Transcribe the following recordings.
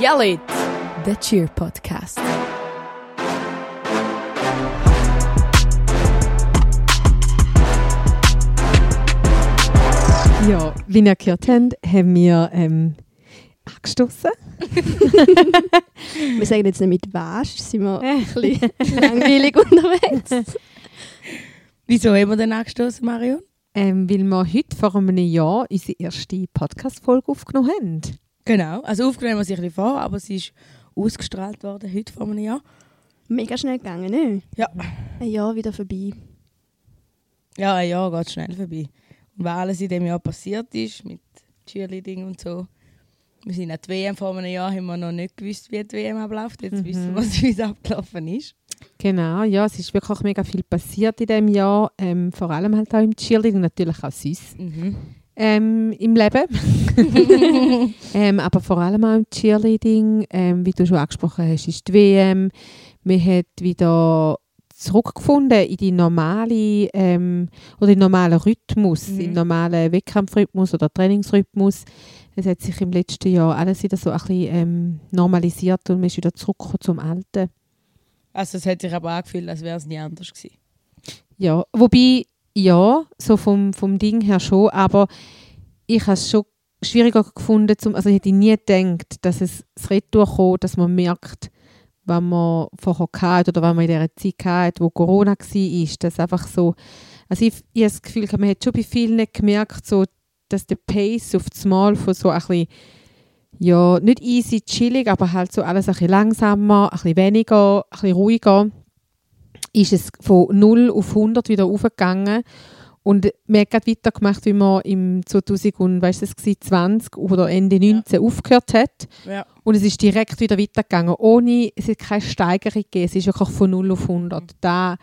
Yell It, der Cheer Podcast. Ja, wie ihr gehört habt, haben wir ähm, angestoßen. Wir sagen jetzt nicht mit Wasch, sind wir ein bisschen langweilig unterwegs. Wieso haben wir denn angestoßen, Marion? Ähm, weil wir heute vor einem Jahr unsere erste Podcast-Folge aufgenommen haben. Genau, also aufgenommen sich ein bisschen vor, aber sie ist ausgestrahlt worden heute vor einem Jahr. Mega schnell gegangen, ne? Ja. Ein Jahr wieder vorbei. Ja, ein Jahr geht schnell vorbei. Und was alles in dem Jahr passiert ist, mit Cheerleading und so. Wir sind an die WM vor einem Jahr, haben wir noch nicht gewusst, wie die WM abläuft. Jetzt Mhm. wissen wir, wie es abgelaufen ist. Genau, ja, es ist wirklich mega viel passiert in diesem Jahr. Ähm, vor allem halt auch im Cheerleading, natürlich auch sonst Mhm. Ähm, im Leben. ähm, aber vor allem auch im Cheerleading, ähm, wie du schon angesprochen hast, ist die WM. Wir haben wieder zurückgefunden in die normale ähm, oder den normalen Rhythmus, Mhm. in den normalen Wettkampfrhythmus oder Trainingsrhythmus. Es hat sich im letzten Jahr alles wieder so ein bisschen ähm, normalisiert und man ist wieder zurückgekommen zum Alten. Also es hat sich aber angefühlt, als wäre es nie anders gewesen. Ja, wobei, ja, so vom, vom Ding her schon, aber ich habe es schon schwieriger gefunden, zum, also ich hätte nie gedacht, dass es das Retour kommt, dass man merkt, was man vorher hatte oder was man in dieser Zeit hatte, wo Corona war, dass einfach so, also ich, ich habe das Gefühl, man hat schon bei vielen gemerkt, so, dass der Pace auf das Mal von so ein bisschen, ja, nicht easy, chillig, aber halt so alles ein bisschen langsamer, ein bisschen weniger, ein bisschen ruhiger, ist es von 0 auf 100 wieder aufgegangen. Und man hat gerade weitergemacht, wie man im 2020 oder Ende 19 aufgehört hat. Ja. Und es ist direkt wieder weitergegangen. Ohne, es hat keine Steigerung gegeben. Es ist wirklich von 0 auf 100. Da,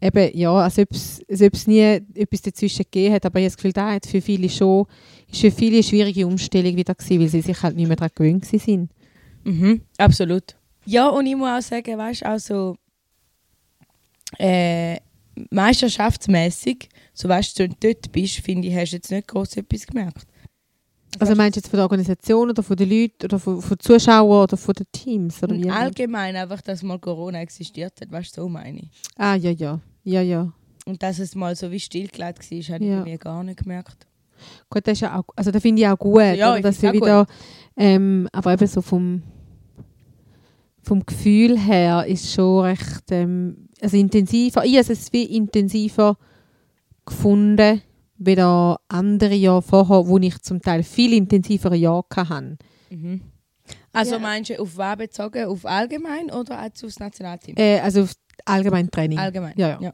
eben, ja, als ob es, als ob es nie etwas dazwischen gegeben hat. Aber ich habe das Gefühl, da hat für viele schon, ist für viele eine schwierige Umstellung wieder gewesen, weil sie sich halt nicht mehr daran gewöhnt sind. Mhm, absolut. Ja, und ich muss auch sagen, weißt du, auch so äh, meisterschaftsmäßig, so weißt du, wenn du dort bist, finde ich, hast du jetzt nicht groß etwas gemerkt. Also meinst du jetzt von der Organisation oder von den Leuten oder von, von den Zuschauern oder von den Teams? Oder wie? Allgemein einfach, dass mal Corona existiert hat, weißt du, so meine ich. Ah, ja, ja. Ja, ja. Und dass es mal so wie stillgelegt war, habe Ja. ich mir gar nicht gemerkt. Gut, das ist ja auch, also das finde ich auch gut, Ja, oder, dass auch wieder, ähm, aber eben so vom, vom Gefühl her ist schon recht, ähm, also intensiver, ich habe es wie intensiver gefunden, wie der andere Jahr vorher, wo ich zum Teil viel intensivere Jahre hatte. Mhm. Also Ja. meinst du auf was bezogen? Auf allgemein oder auch aufs Nationalteam? Äh, also auf allgemein Training. Allgemein. Ja, ja. Ja.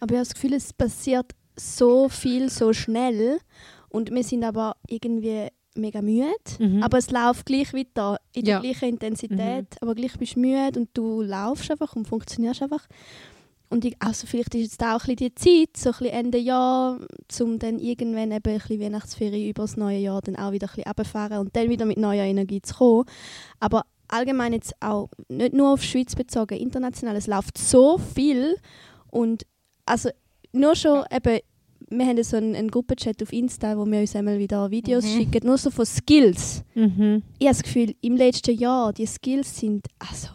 Aber ich habe das Gefühl, es passiert so viel, so schnell. Und wir sind aber irgendwie mega müde. Mhm. Aber es läuft gleich weiter, in Ja. der gleichen Intensität. Aber gleich bist du müde und du laufst einfach und funktionierst einfach. Und ich, also vielleicht ist jetzt auch ein bisschen die Zeit, so ein bisschen Ende Jahr, um dann irgendwann eben ein bisschen Weihnachtsferien über das neue Jahr dann auch wieder ein bisschen runterfahren und dann wieder mit neuer Energie zu kommen. Aber allgemein jetzt auch nicht nur auf die Schweiz bezogen, international, es läuft so viel und also nur schon eben, wir haben so einen, einen Gruppenchat auf Insta, wo wir uns einmal wieder Videos Mhm. schicken, nur so von Skills. Mhm. Ich habe das Gefühl, im letzten Jahr, die Skills sind also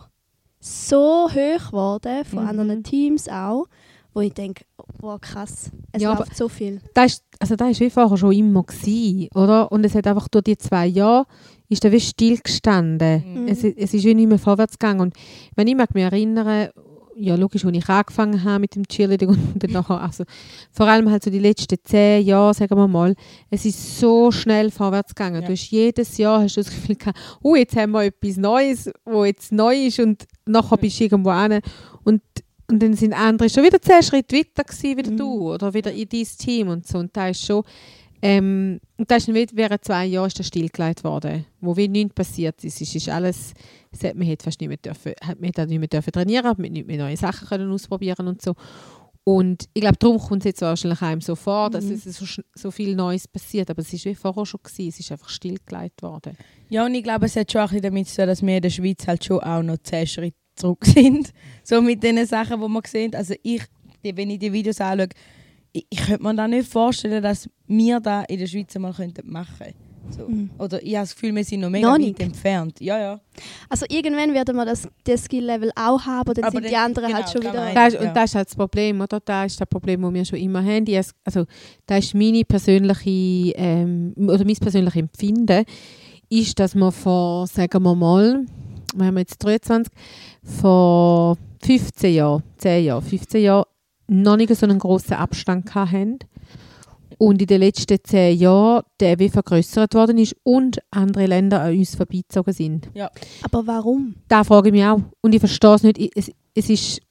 so hoch geworden, von Mhm. anderen Teams auch, wo ich denke, wow krass, es Ja, läuft so viel. das ist, also das ist wie vorher schon immer gewesen, oder? Und es hat einfach durch die zwei Jahre, ist da wie stillgestanden. Mhm. Es, es ist wie nicht mehr vorwärts gegangen. Und wenn ich mich erinnere, ja logisch, als ich angefangen habe mit dem Cheerleading und dann nachher, also vor allem halt so die letzten zehn Jahre, sagen wir mal, es ist so schnell vorwärts gegangen. Ja. Du hast jedes Jahr hast du das Gefühl gehabt, oh, jetzt haben wir etwas Neues, wo jetzt neu ist und nachher bist du irgendwo hin und und dann sind andere schon wieder zehn Schritte weiter gewesen, wie Mhm. du oder wieder in dein Team und so. Und da ist schon, ähm, und da ist nicht während zwei Jahren ist das stillgelegt worden, wo wie nichts passiert ist. Es ist alles, es hat, man hat fast nicht mehr dürfen, hat, man nicht mehr dürfen trainieren, man nicht mehr neue Sachen können ausprobieren und so. Und ich glaube, darum kommt es jetzt wahrscheinlich einem so vor, dass Mhm. es so, so viel Neues passiert. Aber es ist wie vorher schon gewesen, es ist einfach stillgelegt worden. Ja, und ich glaube, es hat schon ein bisschen damit zu tun, dass wir in der Schweiz halt schon auch noch zehn Schritte zurück sind. So mit den Sachen, die wir sehen. Also ich, wenn ich die Videos anschaue, ich, ich könnte mir da nicht vorstellen, dass wir da in der Schweiz mal könnten machen So. Mhm. Oder ich habe das Gefühl, wir sind noch mega Noch weit entfernt. Ja, ja. Also irgendwann werden wir das, das Skill-Level auch haben, aber dann Aber sind die dann- anderen halt genau, schon das wieder... Das ist. Und das ist halt das Problem, oder? Das ist das Problem, das wir schon immer haben. Die, also, das ist meine persönliche, ähm, oder mein persönliches Empfinden, ist, dass man vor, sagen wir mal, wir haben jetzt 23, vor 15 Jahren, 10 Jahren, 15 Jahren noch nicht so einen grossen Abstand hatten. Und in den letzten 10 Jahren der wie vergrößert worden ist und andere Länder an uns vorbeizogen sind. Aber warum? Da frage ich mich auch. Und ich verstehe es nicht. Ich- Es, es, ist,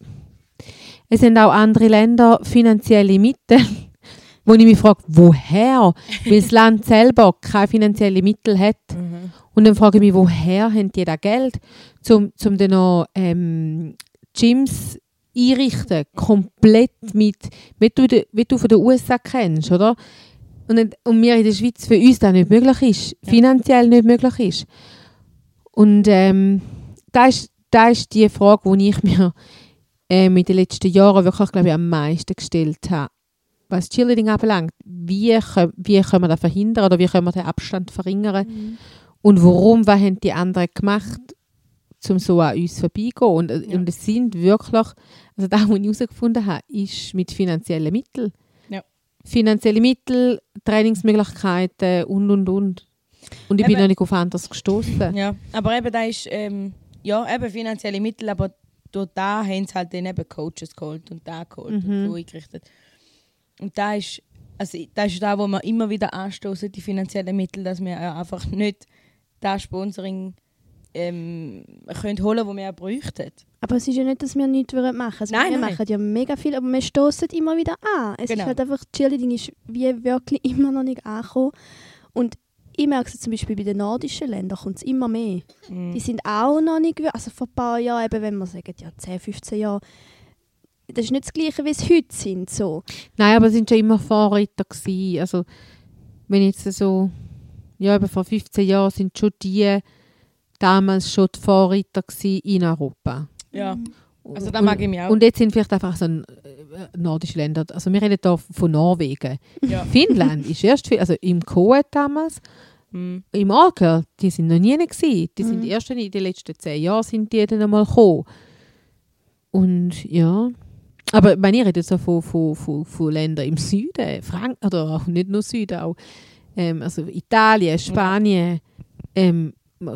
es sind auch andere Länder finanzielle Mittel, wo ich mich frage, woher? Weil das Land selber keine finanziellen Mittel hat. Mhm. Und dann frage ich mich, woher haben die das Geld, um zum dann noch ähm, Gyms einrichten, komplett mit, wie du, wie du von den USA kennst, oder? Und, und wir in der Schweiz für uns das nicht möglich ist, Ja. finanziell nicht möglich ist. Und ähm, da ist, ist die Frage, die ich mir ähm, in den letzten Jahren wirklich, glaube ich, am meisten gestellt habe. Was Cheerleading anbelangt, wie, wie können wir das verhindern oder wie können wir den Abstand verringern? Mhm. Und warum, was haben die anderen gemacht, um so an uns vorbeigehen? Und, äh, Ja. und es sind wirklich, also das, was ich herausgefunden habe, ist mit finanziellen Mitteln. Ja. Finanzielle Mittel, Trainingsmöglichkeiten und, und, und. Und ich bin Eben. noch nicht auf anderes gestoßen. Ja, aber eben da ist, ähm, ja, eben finanzielle Mittel, aber durch da haben sie halt dann eben Coaches geholt und da geholt Mhm. und so eingerichtet. Und da ist, also da ist da, wo wir immer wieder anstoßen, die finanziellen Mittel, dass wir äh, einfach nicht das Sponsoring ähm, können holen, das wir auch bräuchten. Aber es ist ja nicht, dass wir nichts würden machen also Nein, Wir nein. machen ja mega viel, aber wir stoßen immer wieder an. Es Genau. ist halt einfach, Cheerleading ist wie wirklich immer noch nicht angekommen. Und ich merke es zum Beispiel bei den nordischen Ländern, kommt es immer mehr. Mhm. Die sind auch noch nicht, gewö- also vor ein paar Jahren, eben, wenn wir sagen, ja 10, 15 Jahre, das ist nicht das Gleiche, wie es heute sind. So. Nein, aber es sind schon immer Vorreiter gewesen. Also, wenn jetzt so, ja, eben vor 15 Jahren sind schon die damals schon die Vorreiter in Europa. Ja, also da Und- mag ich mich auch. Und jetzt sind vielleicht einfach so ein, äh, nordische Länder, also wir reden hier von Norwegen. ja. Finnland ist erst, viel- also im Koet damals, Mhm. im Orgel, die sind noch nie gewesen. Die sind Mhm. erst in den letzten zehn Jahren sind die dann einmal gekommen. Und ja, aber wenn ich rede so von, von, von, von Ländern im Süden, Frank oder auch nicht nur Süden, auch ähm, also Italien, Spanien, ähm,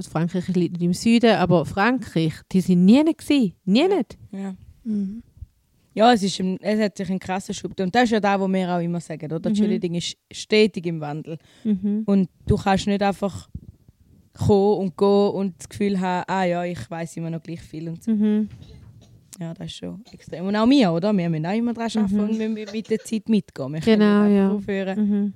Frankreich liegt nicht im Süden, aber Frankreich, die sind nie gewesen, nie nicht. ja. Mhm. Ja, es, ist ein, es hat sich ein krasser Schub. Und das ist ja das, was wir auch immer sagen, oder? Mhm. Cheerleading ist stetig im Wandel. Mhm. Und du kannst nicht einfach kommen und gehen und das Gefühl haben, ah ja, ich weiß immer noch gleich viel. Und so. Mhm. Ja, das ist schon extrem. Und auch wir, oder? Wir müssen auch immer daran arbeiten Mhm. und wir müssen mit der Zeit mitgehen. Wir Genau, nicht ja. aufhören Mhm.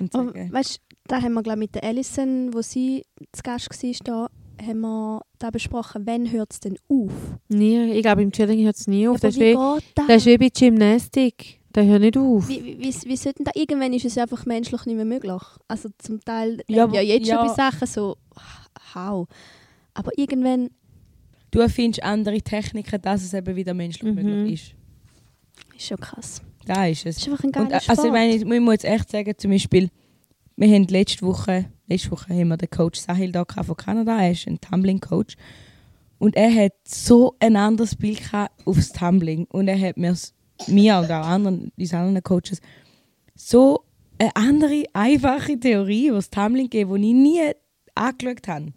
und sagen, weißt du, da haben wir glaube mit der Alison, wo sie zu Gast war, da, haben wir da besprochen, wann hört es denn auf? Nie, ich glaube, im Cheerleading hört es nie auf. Aber Das ist, wie das? das ist wie bei Gymnastik. Der hört nicht auf. Wie, wie, wie, wie sollten da irgendwann ist es einfach menschlich nicht mehr möglich. Also zum Teil Ja, ja, jetzt ja. schon bei Sachen so how. Aber irgendwann du erfindest andere Techniken, dass es eben wieder menschlich Mhm. möglich ist. ist schon krass. Da ist es. Das ist einfach ein Und, geiler äh, also ich meine, ich muss jetzt echt sagen, zum Beispiel, wir haben letzte Woche, letzte Woche haben wir den Coach Sahil da von Kanada, er ist ein Tumbling-Coach. Und er hat so ein anderes Bild aufs Tumbling. Und er hat mir, mir und auch anderen, diese anderen Coaches, so eine andere, einfache Theorie über das Tumbling gegeben, die ich nie angeschaut habe.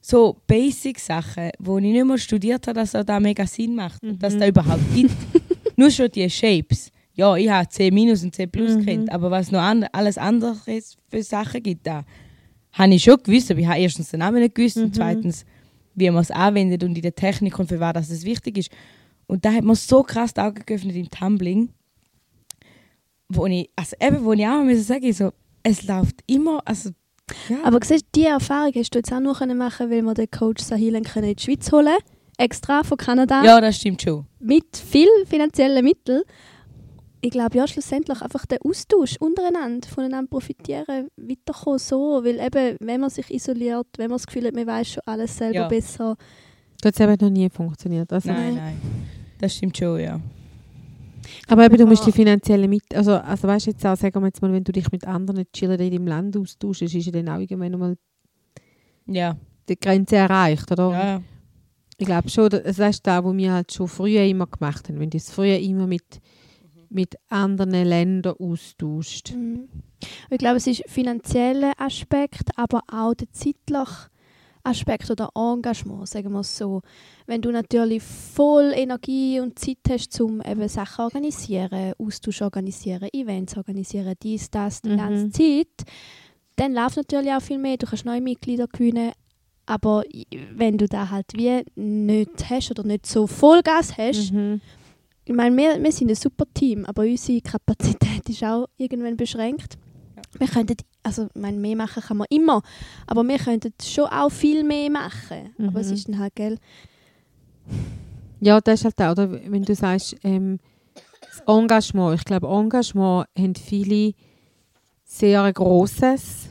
So Basic-Sachen, wo ich nicht mal studiert habe, dass da mega Sinn macht und dass da überhaupt gibt. Nur schon die Shapes. Ja, ich habe C- und C plus Mhm. kennt, aber was noch an, alles andere für Sachen gibt, da habe ich schon gewusst, aber ich habe erstens den Namen nicht gewusst Mhm. und zweitens, wie man es anwendet und in der Technik und für was das es wichtig ist. Und da hat man so krass die Augen geöffnet im Tumbling, wo ich, also eben, wo ich auch müssen sagen, so, es läuft immer, also, ja. Aber siehst du, diese Erfahrung hast du jetzt auch können machen, weil wir den Coach Sahilen in die Schweiz holen extra von Kanada ja, das stimmt schon. mit viel finanziellen Mitteln. Ich glaube ja schlussendlich einfach der Austausch untereinander, voneinander profitieren, weiterkommen so, weil eben, wenn man sich isoliert, wenn man das Gefühl hat, man weiß schon alles selber Ja. besser. Das hat eben noch nie funktioniert. Also, Nein, nein. Das stimmt schon, ja. Aber eben, du musst die finanzielle mit, also, also weißt du jetzt auch, sagen wir jetzt mal, wenn du dich mit anderen Cheerleader in deinem Land austauschst, ist ja dann auch irgendwann mal Ja. die Grenze erreicht, oder? ja. Ich glaube schon, das das ist das, was wir halt schon früher immer gemacht haben, wenn du es früher immer mit, mit anderen Ländern austauscht. Mhm. Ich glaube, es ist finanzieller Aspekt, aber auch der zeitliche Aspekt oder Engagement, sagen wir es so. Wenn du natürlich voll Energie und Zeit hast, um eben Sachen zu organisieren, Austausch organisieren, Events organisieren, dies, das, die Mhm. ganze Zeit, dann läuft natürlich auch viel mehr. Du kannst neue Mitglieder gewinnen. Aber wenn du da halt wie nicht hast oder nicht so Vollgas hast, Mhm. Ich meine, wir, wir sind ein super Team, aber unsere Kapazität ist auch irgendwann beschränkt. Wir könnten, also ich meine, mehr machen kann man immer, aber wir könnten schon auch viel mehr machen. Aber es Mhm. ist dann halt, gell, Ja, das ist halt auch, oder? wenn du sagst, ähm, das Engagement. Ich glaube, Engagement haben viele sehr grosses,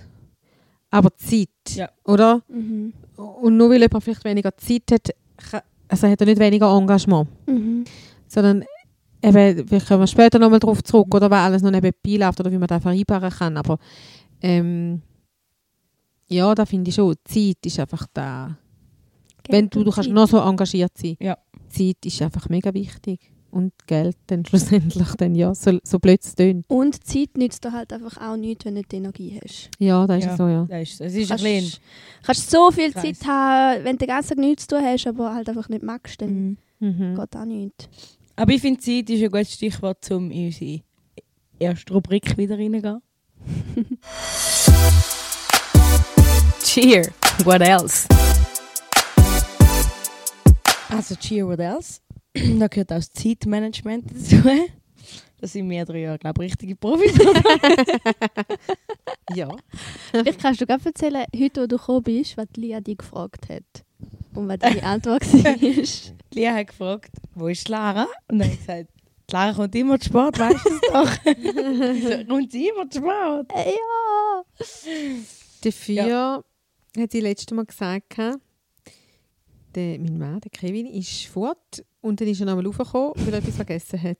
aber Zeit, Ja. oder? mhm. Und nur weil jemand vielleicht weniger Zeit hat, also hat er nicht weniger Engagement, Mhm. Sondern eben, wir kommen später nochmal darauf zurück, oder was alles noch nebenbei läuft oder wie man das vereinbaren kann, aber ähm, ja, da finde ich schon, Zeit ist einfach da. Wenn Geld du, und du kannst Zeit. noch so engagiert sein. Ja. Zeit ist einfach mega wichtig. Und Geld dann schlussendlich dann, ja, so, so blöd es tönt. Und Zeit nützt dir halt einfach auch nichts, wenn du nicht die Energie hast. Ja, das ist Ja. so, ja. Das ist, es ist ein Kannst, bisschen... kannst so viel Kreis. Zeit haben, wenn du den ganzen Tag nichts zu tun hast, aber halt einfach nicht magst, dann. Mhm. geht auch nichts. Aber ich finde, Zeit ist ein gutes Stichwort, um in unsere erste Rubrik wieder reingehen. Cheer, what else? Also Cheer, what else? da gehört auch das Zeitmanagement dazu. Da sind wir drei Jahre, glaube ich, richtige Profis. Ja. Vielleicht kannst du gerade erzählen, heute, wo du gekommen bist, was Lia dich gefragt hat. Und was deine Antwort war. Lia hat gefragt, wo ist die Lara? Und dann habe ich gesagt, die Lara kommt immer zu Sport, weißt du es doch? Kommt sie immer zu Sport? Äh, ja! Dafür hat sie letztes Mal gesagt, der, mein Mann, der Kevin, ist fort und dann ist er nochmal raufgekommen, weil er etwas vergessen hat.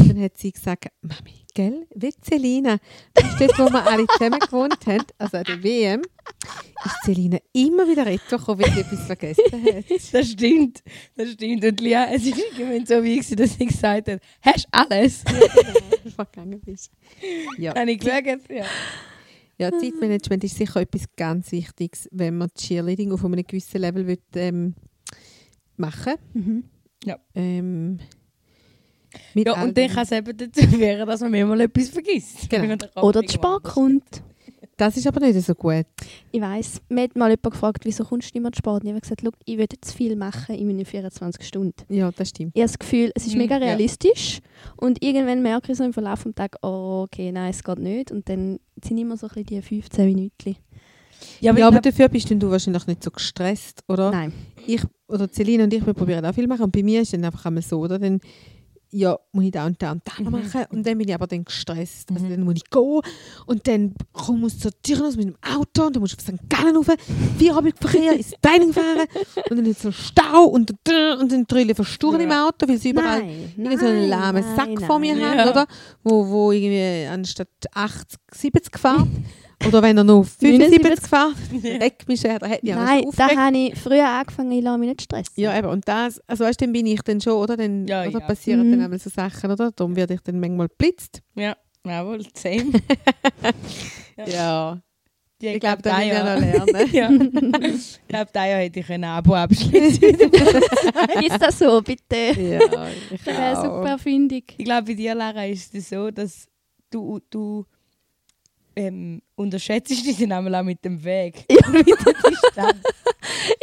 Und dann hat sie gesagt, Mami, gell, wie Selina, weißt du, dort, wo wir alle zusammen gewohnt haben, also an der WM, ist Selina immer wieder retourgekommen, weil sie etwas vergessen hat. Das stimmt, das stimmt. Und Lia, es war irgendwann so wie, gewesen, dass sie gesagt hat, hast du alles? vergangen bist. Ja. Habe ich geschaut, ja. Ja, Zeitmanagement ist sicher etwas ganz Wichtiges, wenn man Cheerleading auf einem gewissen Level will, ähm, machen Mhm. ähm, mit Ja, und dann kann es eben dazu werden, dass man mir mal etwas vergisst. Genau. Oder Spar anders- kommt. Das ist aber nicht so gut. Ich weiss, mir hat mal jemand gefragt, wieso kommst du nicht mehr zu Sport? Und ich habe gesagt, «Schau, ich würde zu viel machen in meinen 24 Stunden. Ja, das stimmt. Ich habe das Gefühl, es ist Mhm, mega ja. realistisch. Und irgendwann merke ich so im Verlauf des Tages, oh, okay, nein, es geht nicht. Und dann sind immer so ein bisschen die 15 Minuten. Ja, aber ja, ich aber dafür bist du wahrscheinlich nicht so gestresst, oder? Nein. Ich oder Celine und ich, wir probieren auch viel machen. Und bei mir ist dann einfach einmal so, oder? Dann ja, muss ich da und da und da noch Mhm. machen. Und dann bin ich aber dann gestresst. Also Mhm. dann muss ich gehen und dann komme ich zur Tür aus mit dem Auto und dann muss ich auf St. Gallen rauf, Feierabendverkehr, ins Training fahren und dann ist so Stau und, und dann drille versturen im Ja. Auto, weil sie überall Nein, so einen lahmen Sack nein, vor mir nein. haben, Ja. oder? Wo, wo irgendwie anstatt 80, 70 fährt. Oder wenn er noch 75 fährt, leck mich her, da aber Nein, da habe ich früher angefangen, ich lasse mich nicht stressen. Ja, eben. Und das, also weißt du, dann bin ich dann schon, oder? Dann Ja, oder ja. passieren Mhm. dann einmal so Sachen, oder? Darum werde ich dann manchmal blitzt. ja, jawohl, same. Ja. Ja. Die Ich glaube, da da müssen wir ja. noch lernen. ja. Ich glaube, da Jahr hätte ich ein Abo abschließen Ist das so, bitte? ja, ich Das wäre super Erfindung. Ich glaube, bei dir, Lara, ist es so, dass du, du ähm, unterschätzt dich dann einmal auch mit dem Weg. Ja. mit der Distanz.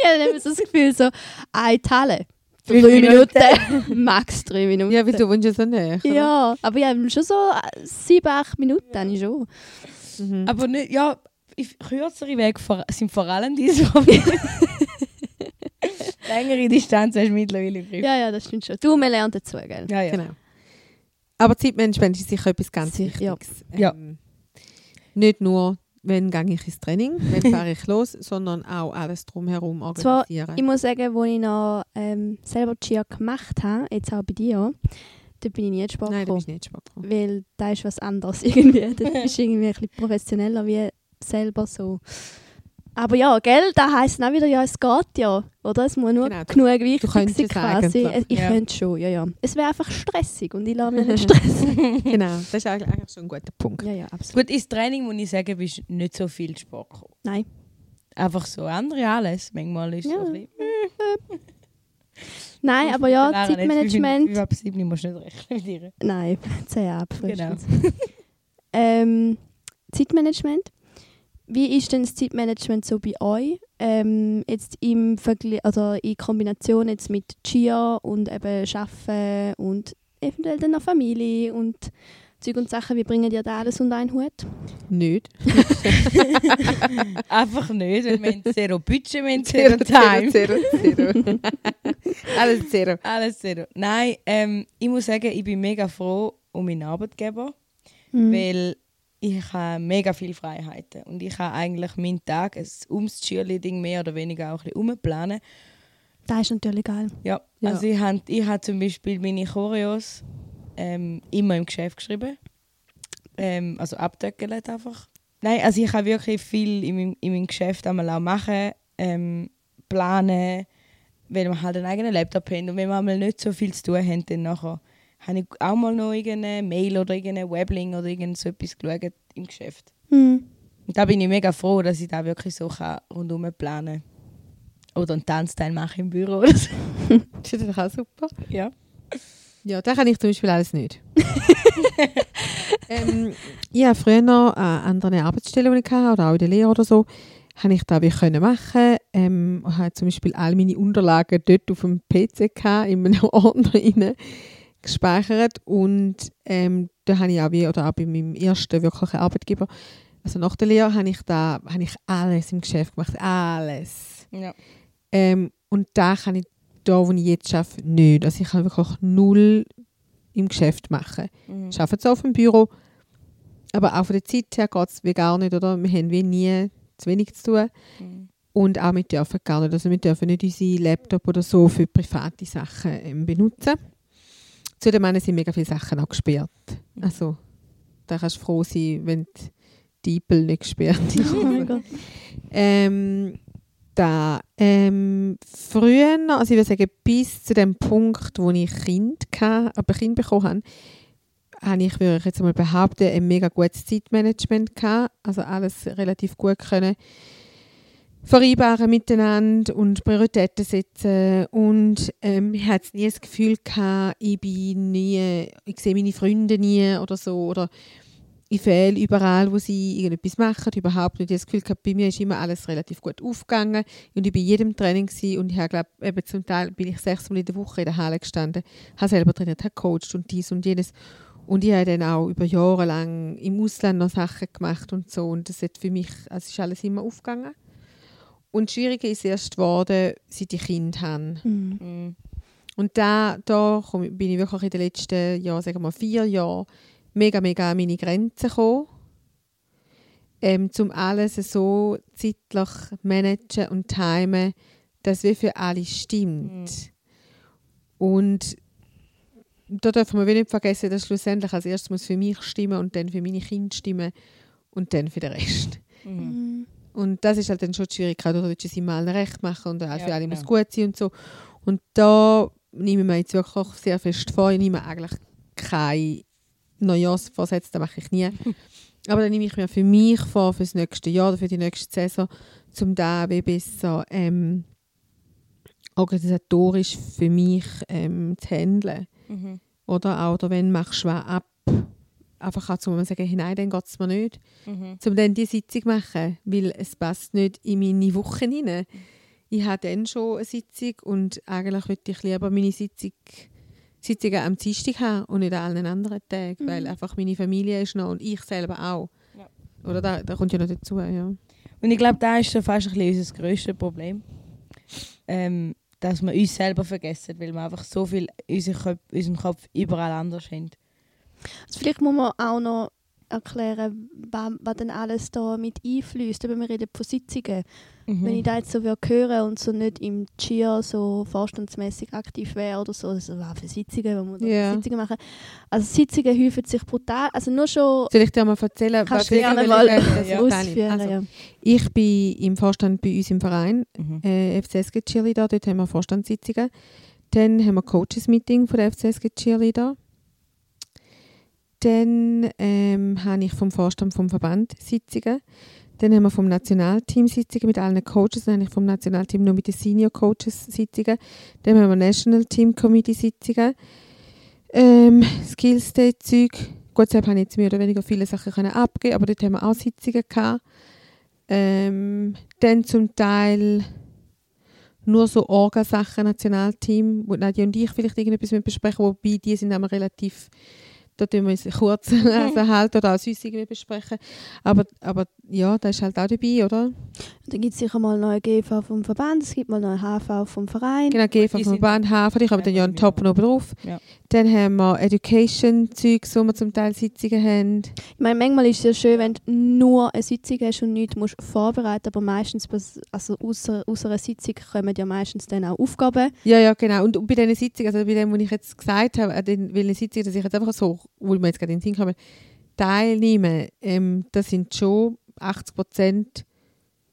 Ja, dann habe ich so das Gefühl, so eine Talle. Drei Minuten. Minuten. Max drei Minuten. Ja, weil du wohnst ja so näher. Ja, aber ich habe schon so äh, sieben, acht Minuten habe ich schon. Mhm. Aber nicht, ja, ich- kürzere Wege vor, sind vor allem diese Probleme. Längere Distanz hast du mittlerweile im. Ja, ja, das stimmt schon. Du, man lernt dazu, gell? ja. ja. Genau. Aber Zeitmanagement ist sicher etwas ganz Sicher, ja. Wichtiges. Ja. Ähm, nicht nur, wenn gehe ich ins Training, wenn fahre ich los, sondern auch alles drumherum Zwar, organisieren. Ich muss sagen, als ich noch ähm, selber Cheer gemacht habe, jetzt auch bei dir, dort bin ich nie in Sport Nein, da gekommen. bist du nicht Sport gekommen. Weil da ist was anderes irgendwie. Dort bist du irgendwie ein bisschen professioneller wie selber so. Aber ja, gell, da heisst auch wieder, ja, es geht ja. Oder? Es muss nur Genau, genug wichtig sein es quasi. Ich Ja. könnte schon, ja, ja. Es wäre einfach stressig und ich lasse mich nicht stressen. Genau, das ist eigentlich schon ein guter Punkt. ja, ja, absolut. Gut, ins Training muss ich sagen, bist nicht so viel Sport gekommen. Nein. Einfach so andere alles. Manchmal ist Ja. so ein bisschen... Nein, aber ja, nicht Zeitmanagement. Fünf ab sieben musst du nicht rechnen. Nein, 10 ab. Genau. ähm, Zeitmanagement. Wie ist denn das Zeitmanagement so bei euch? Ähm, jetzt im Vergleich, also in Kombination jetzt mit Chia und eben Arbeiten und eventuell dann noch Familie und Zeug und Sachen. Wie bringen ihr da alles unter einen Hut? Nicht. Einfach nicht, wir haben zero Budget, wir haben zero Time. Zero, zero, zero. Alles zero. Alles zero. Nein, ähm, ich muss sagen, ich bin mega froh um meinen Arbeitgeber, Mhm. weil ich habe mega viele Freiheiten und ich habe eigentlich meinen Tag ums Cheerleading mehr oder weniger auch ein bisschen umplanen. Das ist natürlich geil. Ja, Ja. also ich habe ich hab zum Beispiel meine Choreos ähm, immer im Geschäft geschrieben. Ähm, also abdeckelt einfach. Nein, also ich habe wirklich viel in meinem, in meinem Geschäft einmal auch machen, ähm, planen, weil wir halt einen eigenen Laptop haben. Und wenn wir einmal nicht so viel zu tun haben, dann nachher habe ich auch mal noch irgendeine Mail oder irgendeine Weblink oder irgend so etwas geschaut im Geschäft. Mhm. Und da bin ich mega froh, dass ich da wirklich so kann rundum planen kann. Oder einen Tanzteil machen im Büro oder so. Das ist doch auch super. Ja. Ja, das kann ich zum Beispiel alles nicht. ähm, ich habe früher noch an anderen Arbeitsstellen, die ich hatte, oder auch in der Lehre oder so, habe ich das wie können machen. Ähm, habe zum Beispiel all meine Unterlagen dort auf dem PC gehabt, in einem Ordner rein, gespeichert. Und ähm, da habe ich auch, wie, oder auch bei meinem ersten wirklichen Arbeitgeber, also nach der Lehre, habe ich, da, habe ich alles im Geschäft gemacht. Alles. Ja. Ähm, und da kann ich da, wo ich jetzt arbeite, nicht. Also ich kann wirklich null im Geschäft machen. Mhm. Ich arbeite zwar auf dem Büro, aber auch von der Zeit her geht es wie gar nicht. Oder? Wir haben wie nie zu wenig zu tun. Mhm. Und auch wir dürfen gar nicht. Also wir dürfen nicht unsere Laptop oder so für private Sachen ähm, benutzen. Zudem haben sind mega viele Sachen auch gesperrt. Also da kannst du froh sein, wenn die DeepL nicht gesperrt ist. Oh. Ähm, da, ähm, früher, also ich würde sagen, bis zu dem Punkt, wo ich Kind hatte, aber Kind bekommen habe, habe ich, würde ich jetzt mal behaupten, ein mega gutes Zeitmanagement gehabt. Also alles relativ gut können vereinbaren miteinander und Prioritäten setzen. Und ähm, ich hatte nie das Gefühl gehabt, ich bin nie, ich sehe meine Freunde nie oder so. Oder ich fehle überall, wo sie irgendetwas machen, überhaupt nicht. Ich habe das Gefühl gehabt, bei mir ist immer alles relativ gut aufgegangen und ich war in jedem Training und ich glaube zum Teil bin ich sechsmal in der Woche in der Halle gestanden, habe selber trainiert, habe gecoacht und dies und jenes. Und ich habe dann auch über Jahre lang im Ausland noch Sachen gemacht und so und das hat für mich, also ist alles immer aufgegangen. Und schwieriger ist erst geworden, seit ich Kind habe. Mhm. Mhm. Und da, da bin ich wirklich in den letzten Jahren, sagen wir mal vier Jahren, mega, mega an meine Grenzen gekommen. Ähm, zum alles so zeitlich managen und timen, dass wie für alle stimmt. Und da dürfen wir wie nicht vergessen, dass schlussendlich als erstes muss für mich stimmen und dann für meine Kinder stimmen und dann für den Rest. Mhm. Und das ist halt dann schon die Schwierigkeit, oder willst du es immer allen recht machen und auch Ja, für alle genau. muss gut sein und so. Und da nehme ich mir jetzt wirklich auch sehr fest vor, ich nehme eigentlich keine Neujahrsvorsätze, das mache ich nie. Aber dann nehme ich mir für mich vor, für das nächste Jahr oder für die nächste Saison, um da besser ähm, organisatorisch für mich ähm, zu handeln. Mhm. Oder auch, oder wenn machst du was ab, einfach auch zu sagen, hey, nein, dann geht es mir nicht Mhm. um dann die Sitzung zu machen, weil es passt nicht in meine Wochen hinein. Ich habe dann schon eine Sitzung und eigentlich würde ich lieber meine Sitzung, Sitzungen am Dienstag haben und nicht an allen anderen Tagen, Mhm. weil einfach meine Familie ist noch und ich selber auch. Ja. Oder da, da kommt ja noch dazu, ja. Und ich glaube, da ist so fast ein bisschen unser grösstes Problem. Ähm, dass wir uns selber vergessen, weil wir einfach so viel in unserem Kopf, unserem Kopf überall anders haben. Also vielleicht muss man auch noch erklären, was, was denn alles da mit einfließt. Eben, wir reden von Sitzungen. Mhm. Wenn ich da jetzt so würde hören und so nicht im Cheer so vorstandsmäßig aktiv wäre oder so, also was für Sitzungen, wenn wir da Ja. Sitzungen machen. Also Sitzungen häufen sich brutal. Also nur schon Soll ich dir mal erzählen, kannst du ich gerne mal Ja. Ausführen. Also, ja. Ich bin im Vorstand bei uns im Verein, Mhm. äh, FCSG Cheerleader, dort haben wir Vorstandssitzungen. Dann haben wir Coaches-Meeting von der FCSG Cheerleader. Dann ähm, habe ich vom Vorstand vom Verband Sitzungen. Dann haben wir vom Nationalteam Sitzungen mit allen Coaches. Dann habe ich vom Nationalteam nur mit den Senior Coaches Sitzungen. Dann haben wir National Team Committee Sitzungen. Ähm, Skills Day Zeug. Gut, deshalb habe ich jetzt mehr oder weniger viele Sachen können abgeben, aber dort haben wir auch Sitzungen gehabt. Ähm, dann zum Teil nur so Orgasachen, Nationalteam, wo Nadja und ich vielleicht irgendetwas mit besprechen, wobei die sind immer relativ, da tun wir uns kurz also halt oder auch sonst irgendwie besprechen. Aber, aber ja, da ist halt auch dabei, oder? Dann gibt es sicher mal noch eine GV vom Verband, es gibt mal noch eine HV vom Verein. Genau, GV vom Bahn, Hafer, ich habe dann ja einen Top oben drauf. Ja. Dann haben wir Education-Zeugs, wo wir zum Teil Sitzungen haben. Ich meine, manchmal ist es ja schön, wenn du nur eine Sitzung hast und nichts musst vorbereiten aber meistens, also außer, außer einer Sitzung kommen ja meistens dann auch Aufgaben. Ja, ja, genau. Und, und bei diesen Sitzungen, also bei dem, was ich jetzt gesagt habe, an den, weil eine Sitzung, dass ich jetzt einfach so, wo mir jetzt gerade in den Sinn komme, teilnehme, ähm, das sind schon 80 Prozent,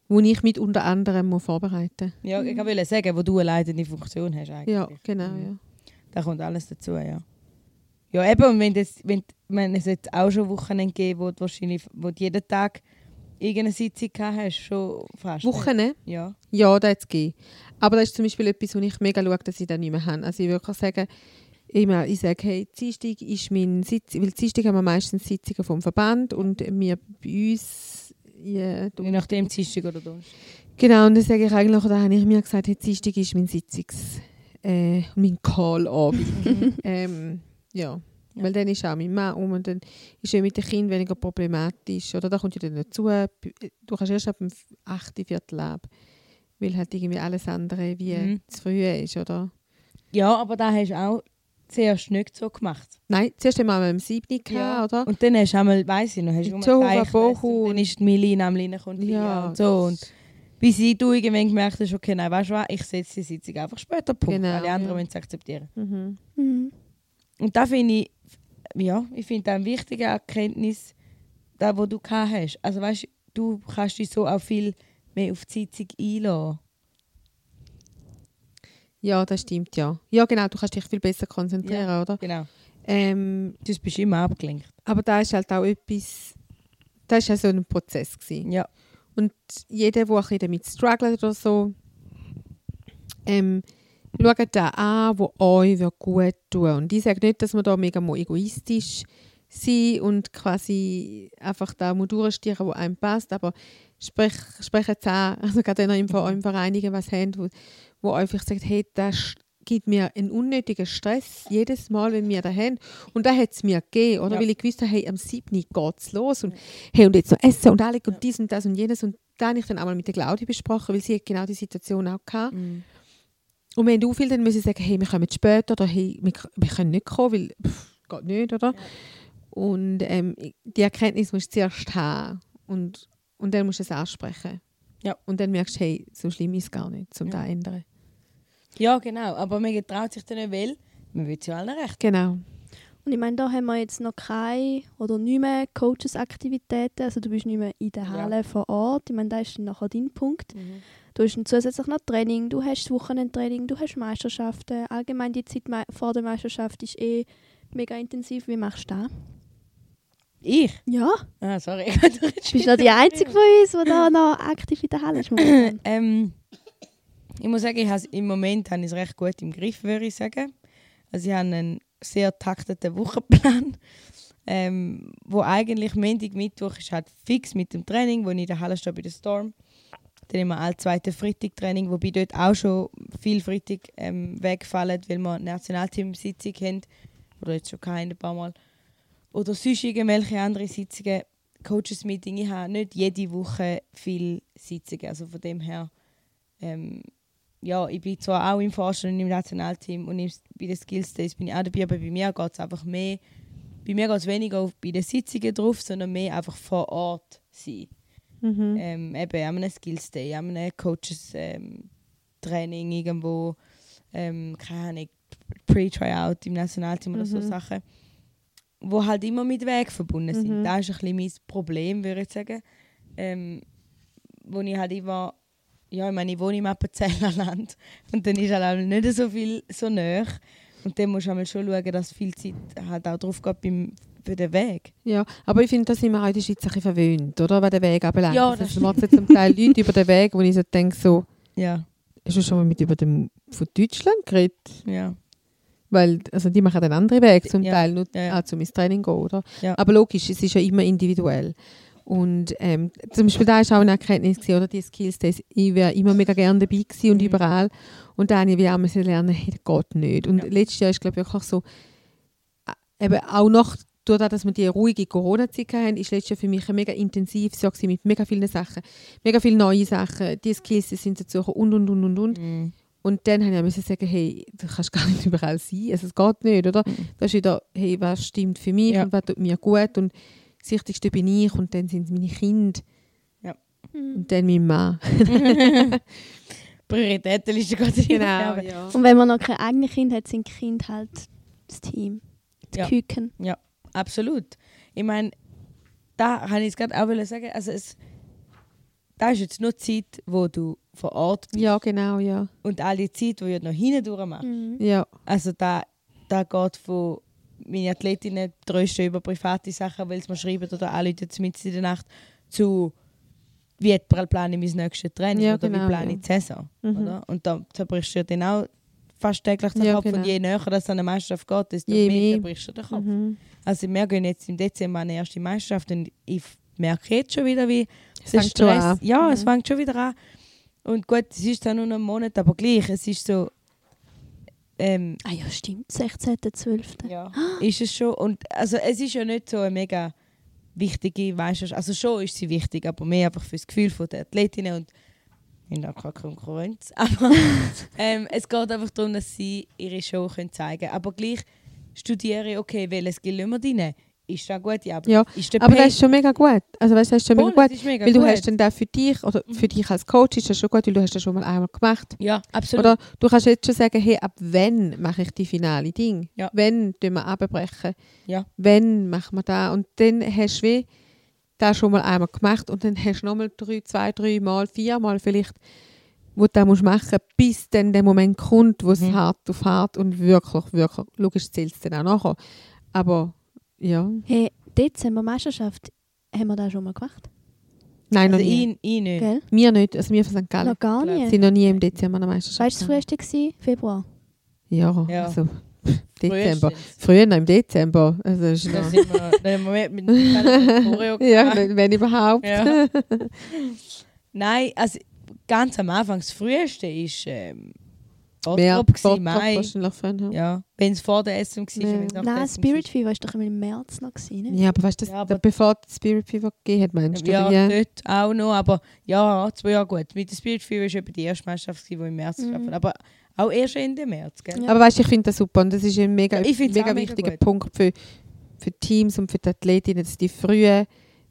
wo ich mit unter anderem muss vorbereiten Ja, ich wollte sagen, wo du eine leitende Funktion hast eigentlich. Ja, genau, Mhm. ja. Da kommt alles dazu, ja. Ja, eben, und wenn, das, wenn, wenn es jetzt auch schon Wochenende gegeben, wo du wahrscheinlich wo du jeden Tag irgendeine Sitzung gehabt hast, schon fast. Wochen, ne? Ja. Ja, da jetzt gehen. Aber das ist zum Beispiel etwas, wo ich mega schaue, dass ich das nicht mehr habe. Also ich würde sagen, immer, ich sage, hey, Dienstag ist mein Sitz, weil Dienstag haben wir meistens Sitzungen vom Verband und wir bei uns, du- Je nachdem, Dienstag oder Donnerstag. Genau, und dann sage ich eigentlich, da habe ich mir gesagt, hey, Dienstag ist mein Sitzungs-, äh, mein Call-Abend. ähm, ja. Ja. weil dann ist auch mein Mann um und dann ist ja mit dem Kind weniger problematisch. Oder da kommt ja dann dazu, du kannst erst ab dem 8. Viertel ab, weil halt irgendwie alles andere wie Mhm. zu früh ist, oder? Ja, aber da hast du auch zuerst nicht so gemacht. Nein, zuerst haben wir am 7. gehabt, oder? Und dann hast du einmal, weiss ich noch, hast du um Bohu und dann ist die Millie am reingekommen Ja, und so. Und bis ich du irgendwann gemerkt hast, okay, nein, weißt du was, ich setze die Sitzung einfach später, Punkt. Genau, Alle anderen ja. müssen es akzeptieren. Mhm. Mhm. Und da finde ich, ja, ich finde eine wichtige Erkenntnis, da wo du gehabt hast. Also weißt du, kannst dich so auch viel mehr auf die Sitzung einlassen. Ja, das stimmt, ja. Ja, genau, du kannst dich viel besser konzentrieren, oder? Genau. Ähm, Das bist immer abgelenkt. aber da ist halt auch etwas, das ist ja so ein Prozess gewesen. Ja. Und jeder, der ein bisschen damit struggelt oder so, ähm, schaut da an, wo euch gut tun. Und ich sage nicht, dass man da mega egoistisch sein und quasi einfach da durchstieren, wo einem passt, aber sprech, sprecht es an, also gerade wenn ihr im, Ver- im Vereinigen was habt, wo, wo vielleicht sagt, hey, das gibt mir einen unnötigen Stress jedes Mal, wenn wir da haben. Und da hat es mir gegeben, oder? Ja. Weil ich gewusst habe, hey, am 7. geht es los und hey, und jetzt noch essen und alle und dies und das und jenes. Und da habe ich dann auch mal mit der Claudia besprochen, weil sie hat genau die Situation auch gehabt. Mhm. Und wenn du viel dann müssen sie sagen, hey, wir kommen später oder hey, wir, wir können nicht kommen, weil pff, geht nicht, oder? Und ähm, die Erkenntnis musst du zuerst haben und, und dann musst du es ansprechen. Ja. Und dann merkst du, hey, so schlimm ist es gar nicht, um Ja. das zu ändern. Ja, genau. Aber man traut sich dann nicht, weil man will ja allen recht. Genau. Und ich meine, da haben wir jetzt noch keine oder nicht mehr Coaches-Aktivitäten. Also du bist nicht mehr in der Ja. Halle vor Ort. Ich meine, das ist dann nachher dein Punkt. Du hast dann zusätzlich noch Training, du hast Wochenendtraining, du hast Meisterschaften. Allgemein die Zeit vor der Meisterschaft ist eh mega intensiv. Wie machst du das? Ich? Ja, Ah, sorry. du bist noch die Einzige von uns, die da noch aktiv in der Halle ist. ähm, ich muss sagen, ich has, im Moment habe ich es recht gut im Griff, würde ich sagen. Also ich habe einen sehr takteten Wochenplan, ähm, wo eigentlich Montag, Mittwoch ist halt fix mit dem Training, wo ich in der Halle stehe bei der Storm. Dann immer alle zweite Freitag Training, wobei dort auch schon viel Freitag ähm, wegfallen, weil wir Nationalteam-Sitzung haben. Oder jetzt schon keine ein paar Mal. Oder sonst irgendwelche andere Sitzungen. Coaches-Meeting. Ich habe nicht jede Woche viele Sitzungen. Also von dem her, ähm, ja, ich bin zwar auch im Vorstand und im Nationalteam und im, bei den Skills Days bin ich auch dabei, aber bei mir geht es einfach mehr bei mir geht es weniger auf, bei den Sitzungen drauf, sondern mehr einfach vor Ort sein. Mhm. Ähm, eben an einem Skills Day, an einem Coaches ähm, Training irgendwo, ähm, keine Ahnung, Pre-Tryout im Nationalteam oder so Mhm. Sachen, wo halt immer mit Weg verbunden sind. Mhm. Das ist ein bisschen mein Problem, würde ich sagen. Ähm, wo ich halt immer, ja, ich meine, ich wohne im Appenzeller Land und dann ist halt auch nicht so viel so nah. Und dann musst du einmal schon schauen, dass viel Zeit halt auch drauf geht beim, für den Weg. Ja, aber ich finde, da sind wir auch in der Schweiz ein bisschen verwöhnt, oder? Was den Weg anbelangt. Ja, Also, das es macht zum Teil Leute über den Weg, wo ich so denke, so, Ja, hast du schon mal mit über dem von Deutschland geredet? ja. Weil also die machen einen anderen Weg, zum Ja, Teil nur ja, auch zum ins Training gehen, oder? Ja. Aber logisch, es ist ja immer individuell. Und ähm, zum Beispiel da ist auch eine Erkenntnis gewesen, oder die Skills Days. Ich wäre immer mega gerne dabei gewesen und Mhm. überall. Und dann habe ich auch müssen lernen, hey, das geht nicht. Und Ja. letztes Jahr ist glaube ich wirklich so, äh, eben auch noch durch das, dass wir die ruhige Corona-Zeit hatten, ist letztes Jahr für mich ein mega intensives Jahr gewesen mit mega vielen Sachen, mega viele neue Sachen. Die Skills die sind dazu gekommen und und und und und. Mhm. Und dann habe ich müssen sagen, hey, du kannst gar nicht überall sein. Also, es geht nicht, oder? Mhm. Da ist wieder, hey, was stimmt für mich Ja. und was tut mir gut. Und das Wichtigste bin ich und dann sind es meine Kinder Mhm. und dann mein Mann. Prioritätenliste geht es Genau, immer. ja. Und wenn man noch keine eigenen Kinder hat, sind die Kinder halt das Team. Die Ja. Küken. Absolut. Ich meine, da kann ich es gerade auch sagen, also es, da ist jetzt nur Zeit, wo du vor Ort bist. Ja, genau, ja. Und all die Zeit, die du noch hindurch machst. Mhm. Ja, Also da, da geht von meine Athletinnen trösten über private Sachen, weil sie mir schreiben oder anrufen mit in der Nacht, zu wie plane ich mein nächstes Training Ja, oder genau, wie plane ich die Saison. Mhm. Oder? Und da zerbrichst du ja dann auch fast täglich den Ja, Kopf. genau. Und je näher das an eine Meisterschaft geht, desto Je mehr mehr. zerbrichst du den Kopf. mhm. Also wir gehen jetzt im Dezember an die erste Meisterschaft und ich merke jetzt schon wieder, wie Es der Stress... an. Ja, es Mhm. fängt schon wieder an. Und gut, es ist zwar nur noch ein Monat, aber gleich, es ist so... Ähm, Ah ja, stimmt. 16.12. ja, ist es schon. Und also es ist ja nicht so eine mega wichtige Meisterschaft. Also schon ist sie wichtig, aber mehr einfach für das Gefühl der Athletinnen und ich habe keine Konkurrenz. Aber ähm, es geht einfach darum, dass sie ihre Show können zeigen können. Aber gleich studiere ich, okay, welches Skill wir rein? Ist das gut? Ja, aber Ja, Aber das ist schon mega gut. Also weißt, das ist schon mega Voll, gut. mega Weil du gut. hast dann da für dich, oder für dich als Coach ist das schon gut, weil du hast das schon mal einmal gemacht. Ja, absolut. Oder du kannst jetzt schon sagen, hey, ab wann mache ich die finale Ding? Ja. Wann tun wir abbrechen? Ja. Wann machen wir da? Und dann hast du wie das schon mal einmal gemacht und dann hast du nochmal drei, zwei, drei Mal, vier Mal vielleicht, wo du das musst machen bis dann der Moment kommt, wo es Mhm. hart auf hart und wirklich, wirklich, logisch zählt es dann auch nachher. Aber ja, Hey, Dezember Meisterschaft, haben wir das schon mal gemacht? nein, noch also nie. ich, ich nicht. Gell? Wir nicht, also wir von St. Gallen. Noch gar nicht. sind noch nie im Dezember an der Meisterschaft. Weißt du, das früheste war? Februar. Ja, Ja. also Dezember. Frühestens. Früher noch im Dezember. Also das ist Da noch, sind wir, da haben wir mit, Choreo ja, wenn überhaupt. Ja. Nein, also ganz am Anfang, das früheste ist ähm, Mehr Bottrop, Mai. wahrscheinlich vorhin. Ja. Ja, wenn es vor der SM war, Ja. wenn es nach der Nein, Spirit Fever war doch im März noch. Gewesen, ne? ja, aber weißt du, das- Ja, aber- bevor es Spirit Fever gegeben hat, meinst du? Ja, wie? dort auch noch, aber ja, zwei Jahre gut. Mit der Spirit Fever war etwa die erste Meisterschaft, die im März Mhm. stattfand. Aber auch erst Ende März, gell? Ja. Aber weißt du, ich finde das super und das ist ein mega, mega mega wichtiger gut. Punkt für, für die Teams und für die Athletinnen, dass die früh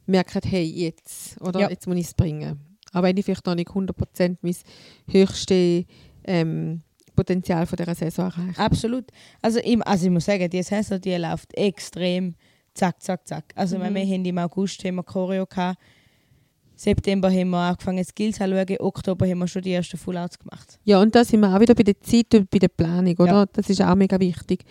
merken, hey, jetzt, oder Ja. jetzt muss ich es bringen. Auch wenn ich vielleicht noch nicht 100% mein höchstes ähm, Potenzial von dieser Saison erreicht. Absolut. Also ich, also ich muss sagen, die Saison die läuft extrem zack, zack, zack. Also Mhm. wir haben im August haben wir Choreo gehabt. September haben wir angefangen Skills anzuschauen. Oktober haben wir schon die ersten Fullouts gemacht. Ja, und da sind wir auch wieder bei der Zeit und bei der Planung, oder? Ja. Das ist auch mega wichtig.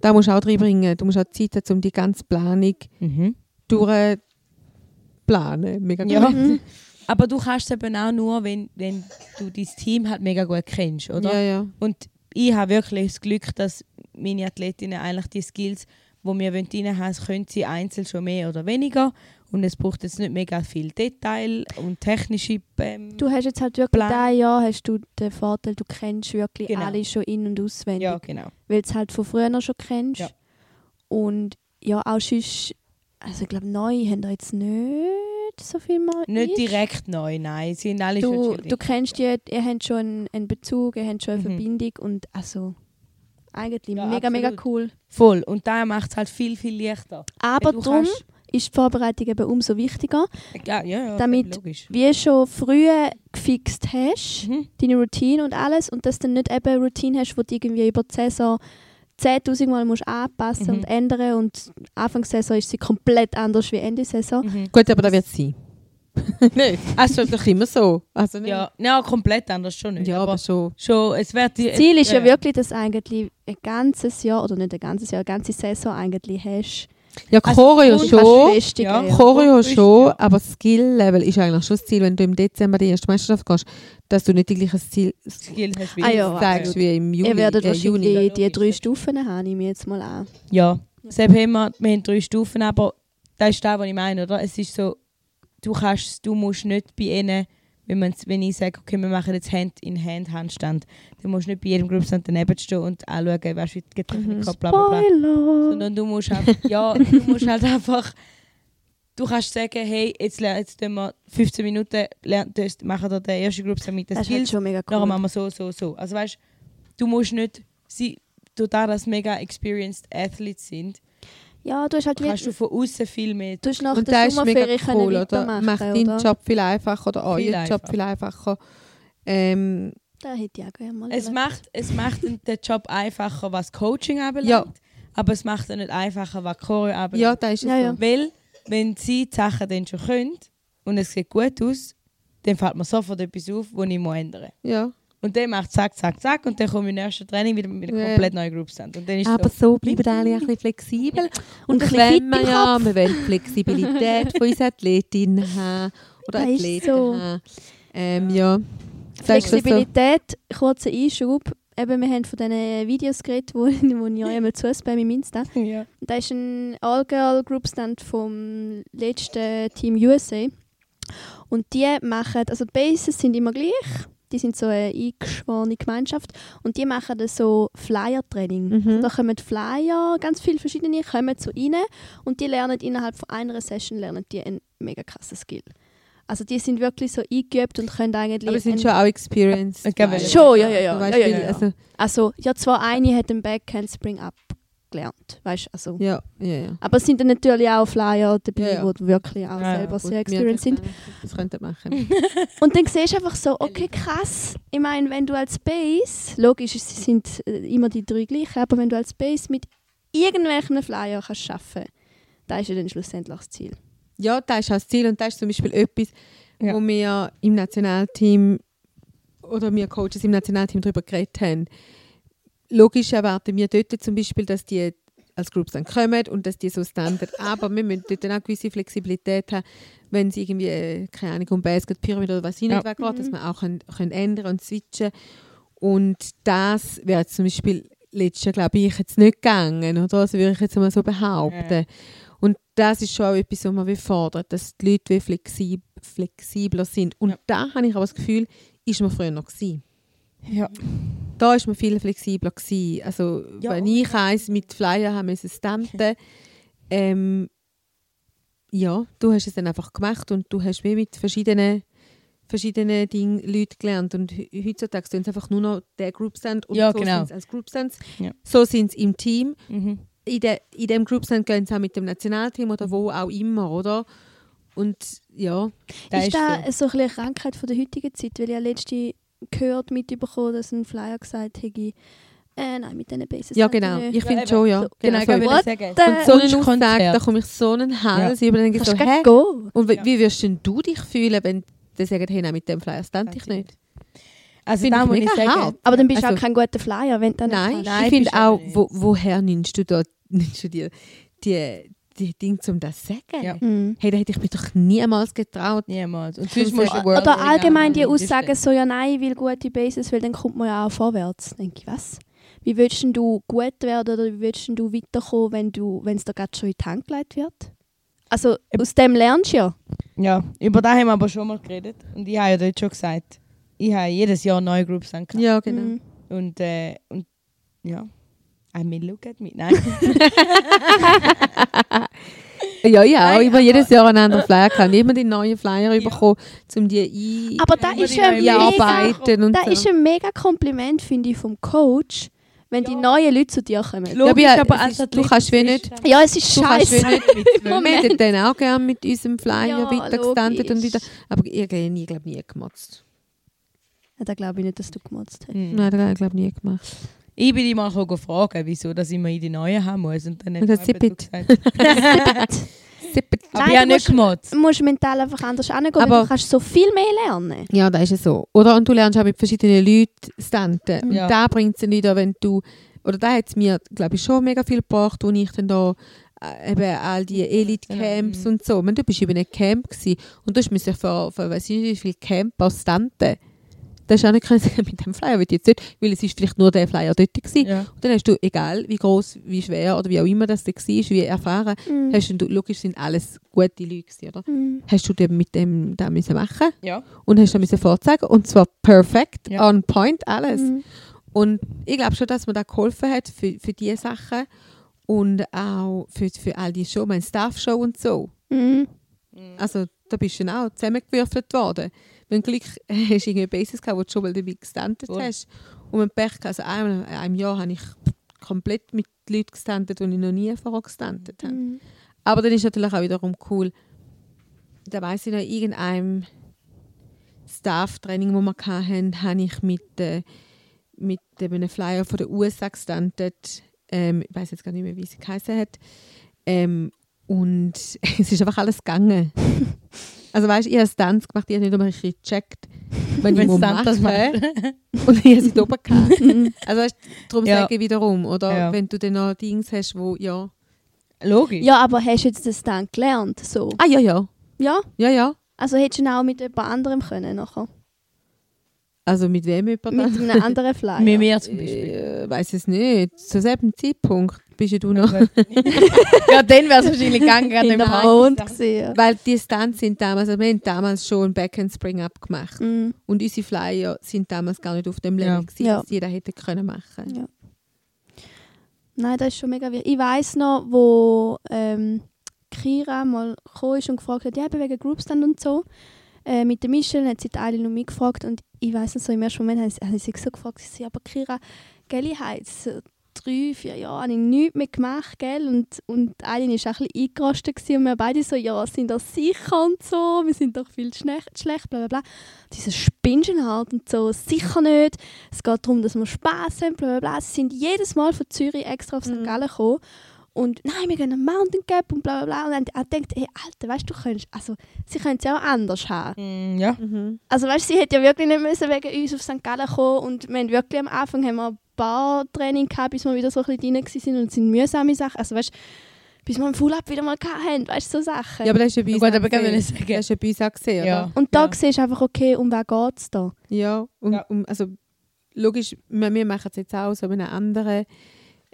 Da musst du auch reinbringen. Du musst auch Zeit haben, um die ganze Planung Mhm. durchzuplanen. Mega gut. Ja. Mhm. Aber du kannst es eben auch nur, wenn, wenn du dein Team halt mega gut kennst, oder? Ja, ja. Und ich habe wirklich das Glück, dass meine Athletinnen eigentlich die Skills, die wir rein haben, können sie einzeln schon mehr oder weniger. Und es braucht jetzt nicht mega viel Detail und technische ähm, Du hast jetzt halt wirklich Plan. Jahr hast du den Vorteil, du kennst wirklich Genau. alle schon in- und auswendig. Ja, genau. Weil du es halt von früher schon kennst. Ja. Und ja, auch sonst, also ich glaube, neu haben da jetzt nicht so viel mal. Nicht direkt neu, nein. Sie sind alle Du, schon du kennst die, ihr habt schon einen, Bezug, ihr habt schon eine Mhm. Verbindung und also Eigentlich Ja, mega, mega absolut. cool. Voll. Und da macht es halt viel, viel leichter. Aber darum ist die Vorbereitung eben umso wichtiger. Ja, ja, ja Damit- logisch. Wie du schon früh gefixt hast, Mhm. deine Routine und alles, und dass du nicht eben eine Routine hast, die du irgendwie über die Saison 10'000 Mal musst anpassen Mhm. und ändern und Anfangssaison ist sie komplett anders wie Ende Saison. Mhm. Gut, aber das wird es sein. Nein, es ist doch immer so. Also nicht. Ja, ja, komplett anders schon nicht. ja, aber aber schon. schon, es wird die, Das Ziel ist ja ja. wirklich, dass du eigentlich ein ganzes Jahr, oder nicht ein ganzes Jahr, eine ganze Saison eigentlich hast. Ja, Also, Choreo und schon. ja. ja. Choreo schon, ja. aber Skill-Level ist eigentlich schon das Ziel, wenn du im Dezember die erste Meisterschaft gehst, dass du nicht die gleiche Ziel Skill hast wie Ah ja, zeigst wie im Juli. Ihr werdet äh, wahrscheinlich Juni. die drei Stufen haben, nehme ich jetzt mal an. Ja, selbst haben wir, wir haben drei Stufen, aber das ist das, was ich meine, oder? Es ist so, du kannst, du musst nicht bei ihnen, wenn, man, wenn ich sage, okay, wir machen jetzt Hand-in-Hand-Handstand, dann musst du nicht bei jedem Gruppenstand daneben stehen und anschauen, weißt du, wie die Getränke Mhm. bla bla bla. Sondern du musst einfach, ja, du musst halt einfach, du kannst sagen, hey, jetzt, jetzt tun wir 15 Minuten, lernen, machen wir den ersten Gruppenstand mit Das ist halt schon mega Nachher cool. machen wir so, so, so. Also weißt du, musst nicht, sie, du da das mega experienced Athletes sind, Ja, du hast halt kannst du von außen viel mehr. du hast nach Und der das ist mega Sommerferie cool, oder? Macht deinen oder? Job viel einfacher oder euren Viel Job viel einfacher. Ähm, Da hätte ich auch gerne mal Es macht, es macht den Job einfacher, was Coaching anbelangt, Ja. aber es macht ihn nicht einfacher, was Choreo anbelangt. ja, da ist es Ja, so. ja. Weil, wenn sie die Sachen dann schon können und es sieht gut aus, dann fällt mir sofort etwas auf, das ich ändern muss. Ja. Und dann macht zack, zack, zack und dann komme ich im nächsten Training wieder mit einer komplett neuen Groupstand. Und dann ist Aber so, so bleiben alle ein bisschen flexibel. Und Und, ein bisschen fit ja, wir wollen Flexibilität von unseren Athletinnen haben. Oder Das Athleten so. haben. Ähm, ja. Das so? Flexibilität, kurzer Einschub. Eben, wir haben von diesen Videos geredet, wo, wo ich euch einmal zuspam im Insta. ja. Da ist ein All-Girl-Groupstand vom letzten Team USA. Und die machen, also die Bases sind immer gleich. Die sind so eine eingeschworene Gemeinschaft. Und die machen dann so Flyer-Training. Mhm. Da kommen Flyer, ganz viele verschiedene, kommen zu ihnen. Und die lernen innerhalb von einer Session lernen die einen mega krassen Skill. Also die sind wirklich so eingeübt und können eigentlich... Aber sind einen- schon auch experienced. Weil- Schon, ja, ja, ja. Ja, ja, ja. Also, Also, ja, zwar eine hat den Backhand Spring Up gelernt, weißt also. ja, ja, ja. Aber es sind dann natürlich auch Flyer dabei, Ja, ja. die wirklich auch Ja, ja, selber Gut, sehr experienced sind. Das könnten wir machen. Und dann siehst du einfach so, okay, krass. Ich meine, wenn du als Base, logisch, es sind äh, immer die drei gleichen, aber wenn du als Base mit irgendwelchen Flyer kannst schaffen, da ist ja dann schlussendlich das Ziel. Ja, das ist auch das Ziel und das ist zum Beispiel etwas, Ja. wo wir im Nationalteam oder wir Coaches im Nationalteam darüber geredet haben. Logisch erwarten wir dort zum Beispiel, dass die als Groups dann kommen und dass die so Standard, aber wir müssen dort dann auch gewisse Flexibilität haben, wenn sie irgendwie, äh, keine Ahnung, um Basket, Pyramid oder was sie Ja. nicht dass wir auch können, können ändern und switchen und das wäre zum Beispiel letztes Jahr, glaube ich, jetzt nicht gegangen, oder? Also würde ich jetzt mal so behaupten. Und das ist schon auch etwas, was man will fordern dass die Leute flexib flexibler sind. Und Ja. da habe ich aber das Gefühl, ist man früher noch gewesen. Ja. Da ist man viel flexibler gewesen. Also Ja, wenn ich eins mit Flyer haben müssen stampen, ähm, ja, du hast es dann einfach gemacht und du hast wie mit verschiedenen verschiedenen Dingen Leute gelernt und he- heutzutage sind es einfach nur noch der Groupstand und Ja, so genau. sind es als Groupstands. Ja. So sind es im Team Mhm. in, de, in dem Groupstand gehen sie auch mit dem Nationalteam oder wo auch immer, oder? Und ja, Das ist ist das so. ein eine Krankheit von der heutigen Zeit? Weil habe letzte gehört, mitbekommen, dass ein Flyer gesagt hätte, äh, nein, mit diesen Bases. ja halt genau. Ich finde eben. schon, ja. So, Genau, ich What sagen. the- und so eine Wunschkonzert. Aussage, da komme ich so einen Hals über und denke Kannst so, gehen? Und wie, Ja. wie wirst denn du dich fühlen, wenn die sagen, hey, nein, mit dem Flyer stand ich nicht? Also Finde da ich muss ich sagen, hart. Aber dann bist du Also- auch kein guter Flyer, wenn du dann Nein, nicht Nein, ich finde auch, wo, woher nimmst du da nimmst du dir die, die Dinge, um das zu sagen? Ja. Mhm. Hey, da hätte ich mich doch niemals getraut. niemals. Und Sonst musst du Oder allgemein die. Aussagen so, ja nein, ich will gute Bases, weil dann kommt man ja auch vorwärts. Denke ich, was? Wie willst du gut werden oder wie willst du weiterkommen, wenn du, wenn es dir gerade schon in die Hand gelegt wird? Also aus dem lernst du ja. Ja, über das haben wir aber schon mal geredet. Und ich habe ja dort schon gesagt, ich habe jedes Jahr neue Groups angehabt. Ja, genau. Mhm. Und, äh, und ja, I mean, look at me. Nein. Ja, ja, auch Nein, immer aber- jedes Jahr einen anderen Flyer gehabt. Immer die neuen Flyer bekommen, um die ein Aber da ist ein mega, und da so. ist ein mega Kompliment, finde ich, vom Coach, wenn die neuen Leute zu dir kommen. Logisch, Ja, aber als ist- du kannst wie nicht- du Ja, es ist scheiße. Wir Moment. hätten dann auch gerne mit unserem Flyer Ja, weitergestandet und wieder. Aber ich habe nie, glaub, nie gemotzt. Ja, da glaube ich nicht, dass du gemotzt hast. Mhm. Nein, das habe ich glaube nie gemacht. Ich bin dich mal fragen, wieso dass ich immer in die neuen haben muss. Und dann hat mir gesagt, Sippet. aber Nein, ich habe du nicht gemotzt. Du musst mental einfach anders angehen, weil Aber- du kannst so viel mehr lernen. Ja, das ist es so. Oder? Und du lernst auch mit verschiedenen Leuten standen. Und Ja. da bringt es wieder, wenn du, oder da hat es mir, glaube ich, schon mega viel gebracht, wo ich dann da äh, eben all die Elite-Camps Mhm. und so. Ich meine, du bist über einem Camp gewesen, und du musst dich für, für weiss ich nicht, wie viele Camper standen. Das ist auch nicht können sagen, mit dem Flyer will ich jetzt nicht, weil es ist vielleicht nur der Flyer dort gewesen. Ja. Und dann hast du, egal wie groß, wie schwer oder wie auch immer das da war, wie erfahren, Mhm. hast du, logisch sind alles gute Leute gewesen, oder? Mhm. Hast du dann mit dem da müssen machen Ja. und hast dann müssen vorzeigen und zwar perfekt, Ja. on point, alles. Mhm. Und ich glaube schon, dass mir da geholfen hat für, für diese Sachen und auch für, für all die Show, meine Staff-Show und so. Mhm. Also da bist du dann auch zusammengewürfelt worden. Wenn du Glück hast, irgendwie Basis gehabt, wo du schon mal dabei gestandet Voll. hast. Und du Pech also einmal in einem Jahr habe ich komplett mit Leuten gestandet, die ich noch nie vorher gestandet habe. Mhm. Aber dann ist natürlich auch wiederum cool, da weiss ich noch, in irgendeinem Staff-Training, das wir hatten, habe ich mit, äh, mit einem Flyer von der USA gestandet. Ähm, ich weiß jetzt gar nicht mehr, wie sie geheißen hat. Ähm, und es ist einfach alles gegangen. Also weißt du, ich habe Stunts gemacht, ich habe nicht einmal richtig gecheckt, wenn ich Wenn muss Stunt das machen. Und ich habe sie da oben gehabt. Mhm. Also weißt, darum Ja. sage ich wiederum, oder? Ja. Wenn du dann noch Dings hast, wo, ja... Logisch. Ja, aber hast du jetzt das dann gelernt? So? Ah, ja, ja. Ja? Ja, ja. Also hättest du ihn auch mit jemand anderem können nachher? Also mit wem jemand Mit einem anderen Flyer? Mit mir zum Beispiel. Äh, weiß es nicht. Zu selben Zeitpunkt bist ja du noch. ja, dann wäre es wahrscheinlich gegangen. gerade im Mond gesehen. Weil die Stunts sind damals, also wir haben damals schon ein Backend Spring Up gemacht. Mhm. Und unsere Flyer sind damals gar nicht auf dem Level, Ja. gewesen, Ja. dass jeder hätte können machen. Ja. Nein, das ist schon mega wichtig. Ich weiss noch, wo ähm, Kira mal gekommen ist und gefragt hat, ja, wegen Groupstand und so. Äh, mit der Michelle hat sie die Eileen und mich gefragt und ich weiss noch so, im ersten Moment habe ich, sie so gefragt, sie so, aber Kira, gell, ich habe jetzt so drei, vier Jahre habe ich nichts mehr gemacht, gell, und, und Eileen war auch ein bisschen eingerostet gewesen und wir beide so, ja, sind das sicher und so, wir sind doch viel schlecht, schlecht bla bla bla. Diese Spinschen halt und so, sicher nicht, es geht darum, dass wir Spass haben, bla bla bla. Sie sind jedes Mal von Zürich extra auf St. Mhm. Gallen gekommen und nein, wir gehen einen Mountain Gap und bla bla bla. Und dann denkt, hey, Alter, weißt du, du könntest, also, sie können es ja auch anders haben. Mm, Ja. Mhm. Also weißt du, sie hätte ja wirklich nicht müssen wegen uns auf St. Gallen kommen und wir haben wirklich am Anfang haben wir ein paar Training gehabt, bis wir wieder so ein bisschen drin waren und es sind mühsame Sachen. Also weißt du, bis wir einen Full-Up wieder mal hatten, weißt du, so Sachen. Ja, aber das ist ja bei Ja, uns gut, auch aber ich sagen. Das ist ja bei uns auch gesehen, Ja. oder? und da ja. siehst du einfach, okay, um wen geht es da? Ja, und, Ja. und, also logisch, wir, wir machen es jetzt auch so mit einer anderen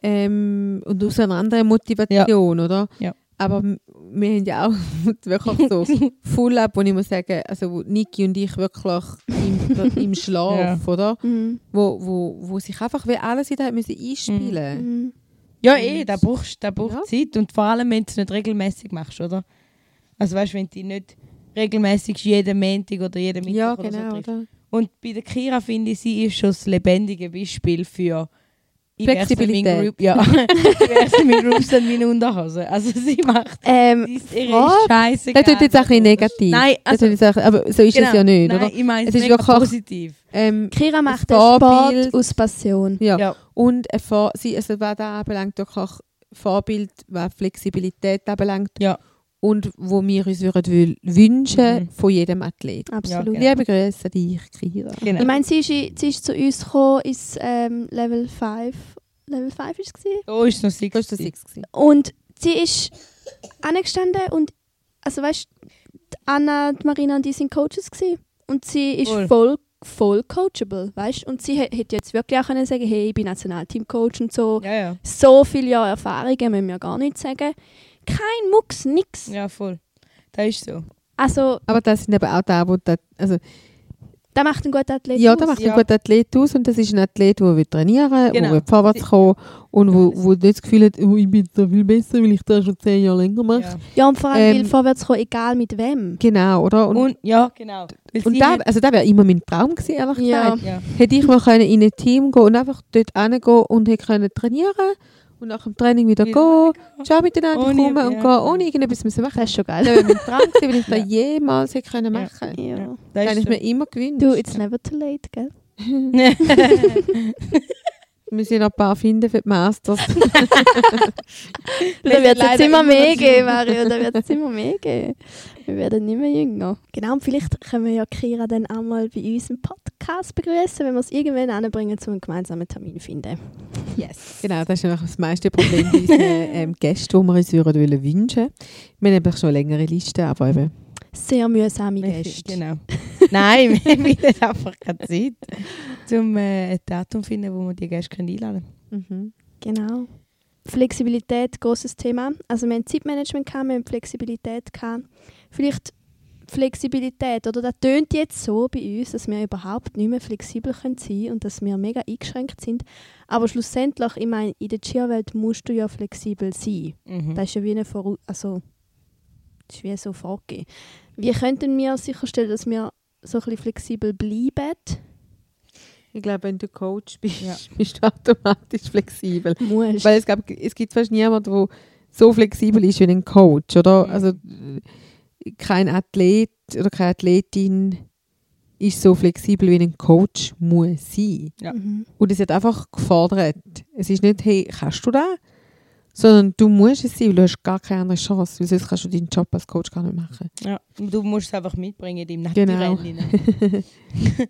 ähm, und aus einer anderen Motivation, oder? Ja. Aber wir haben ja auch wirklich so Full-Up, wo ich muss sagen, also wo Niki und ich wirklich im, im Schlaf, Ja. oder? Mhm. Wo, wo, wo sich einfach wie alles wieder müssen einspielen Mhm. Ja, eh, da brauchst da braucht Ja. Zeit. Und vor allem, wenn du es nicht regelmäßig machst, oder? Also weißt du, wenn du nicht regelmäßig jeden Montag oder jeden Mittwoch Ja, oder so genau, triffst. oder? Und bei der Kira finde ich, sie ist schon das lebendige Beispiel für ich Flexibilität. Group, ja, ich wechsle meinen Groups an meine Unterhose. Also sie macht, Ähm, sie ist ihre? Scheiße. Das tut jetzt auch ein bisschen negativ. Nein, Das also, auch, aber so ist genau, es ja nicht, nein, oder? ich meine Es ist wirklich- positiv. Ähm, Kira macht den Vorbild. Sport aus Passion. ja. Ja. Und sie, also was da anbelangt, auch ein Vorbild, was Flexibilität anbelangt. Ja. Und wo wir uns würden wü- wünschen Mhm. von jedem Athlet. Absolut. Ja, Liebe Grüße dich, Kira. Genau. Ich meine, sie ist, sie ist zu uns gekommen, ins ähm, Level 5. Level 5 war es. Oh, ist noch six. Das war der Six. gewesen. Und sie ist angestanden und, also weißt du, Anna, die Marina und die sind Coaches gewesen. Und sie ist Voll. voll, voll coachable, weißt du. Und sie hä- hätte jetzt wirklich auch können sagen hey, ich bin Nationalteamcoach und so. Ja, ja. So viele Jahre Erfahrungen müssen wir gar nicht sagen. Kein Mucks, nix. Ja, voll. Das ist so. Also, Aber das sind eben auch da, wo das, also Der macht einen guten Athlet Ja, aus. der macht Ja. einen guten Athlet aus und das ist ein Athlet, der will trainieren Genau. will, der vorwärts kommen und wo, wo nicht das Gefühl hat, oh, ich bin so viel besser, weil ich das schon zehn Jahre länger mache. Ja. Ja, und vor allem Ähm, will vorwärts kommen, egal mit wem. Genau, oder? Und, und, Und, ja, genau. Sie da, also das wäre immer mein Traum gewesen, ehrlich Ja. gesagt. ja. Hätte ich mal können in ein Team gehen und einfach dort hingehen und hätte können trainieren und nach dem Training wieder Wieder gehen, schon miteinander Ohne- kommen und ja. gehen, ohne irgendetwas müssen machen. Das ist schon Das geil. wäre mein Traum gewesen, wenn ich das Ja. jemals hätte können Ja. machen können. Ja. Das Das ist habe ich mir immer gewünscht. Du, it's never too late, gell? Wir müssen noch ein paar finden für die Masters. Da Wir wird es jetzt immer mehr geben. Mario. Da wird es immer mehr geben. Wir werden nicht mehr jünger. Genau, und vielleicht können wir ja Kira dann auch mal bei uns im Podcast begrüßen, wenn wir es irgendwann anbringen, um einen gemeinsamen Termin zu finden. Yes. Genau, das ist nämlich das meiste Problem bei unseren ähm, Gästen, die wir uns würden wollen wünschen. Wir haben eben schon längere Listen, aber eben Sehr mühsame Gäste. Genau. Nein, wir finden einfach keine Zeit, um äh, ein Datum zu finden, wo wir die Gäste können einladen mhm. Genau. Flexibilität, großes Thema. Also wir haben Zeitmanagement, gehabt, wir haben Flexibilität. Gehabt. Vielleicht Flexibilität, oder das tönt jetzt so bei uns, dass wir überhaupt nicht mehr flexibel können sein und dass wir mega eingeschränkt sind. Aber schlussendlich, ich meine, in der Cheerwelt musst du ja flexibel sein. Mhm. Das ist ja wie eine Voraus also, das ist wie so vorgegeben. Wie könnten wir sicherstellen, dass wir so ein bisschen flexibel bleiben? Ich glaube, wenn du Coach bist, Ja. bist du automatisch flexibel. Musst. Weil es, glaub, es gibt fast niemanden, der so flexibel ist wie ein Coach. Oder? Mhm. Also, kein Athlet oder keine Athletin ist so flexibel, wie ein Coach muss sein. Ja. Mhm. Und es wird einfach gefordert. Es ist nicht, hey, kannst du das? Sondern du musst es sein, weil du hast gar keine andere Chance. Weil sonst kannst du deinen Job als Coach gar nicht machen. Ja. Und du musst es einfach mitbringen in deinem Genau. Naturell.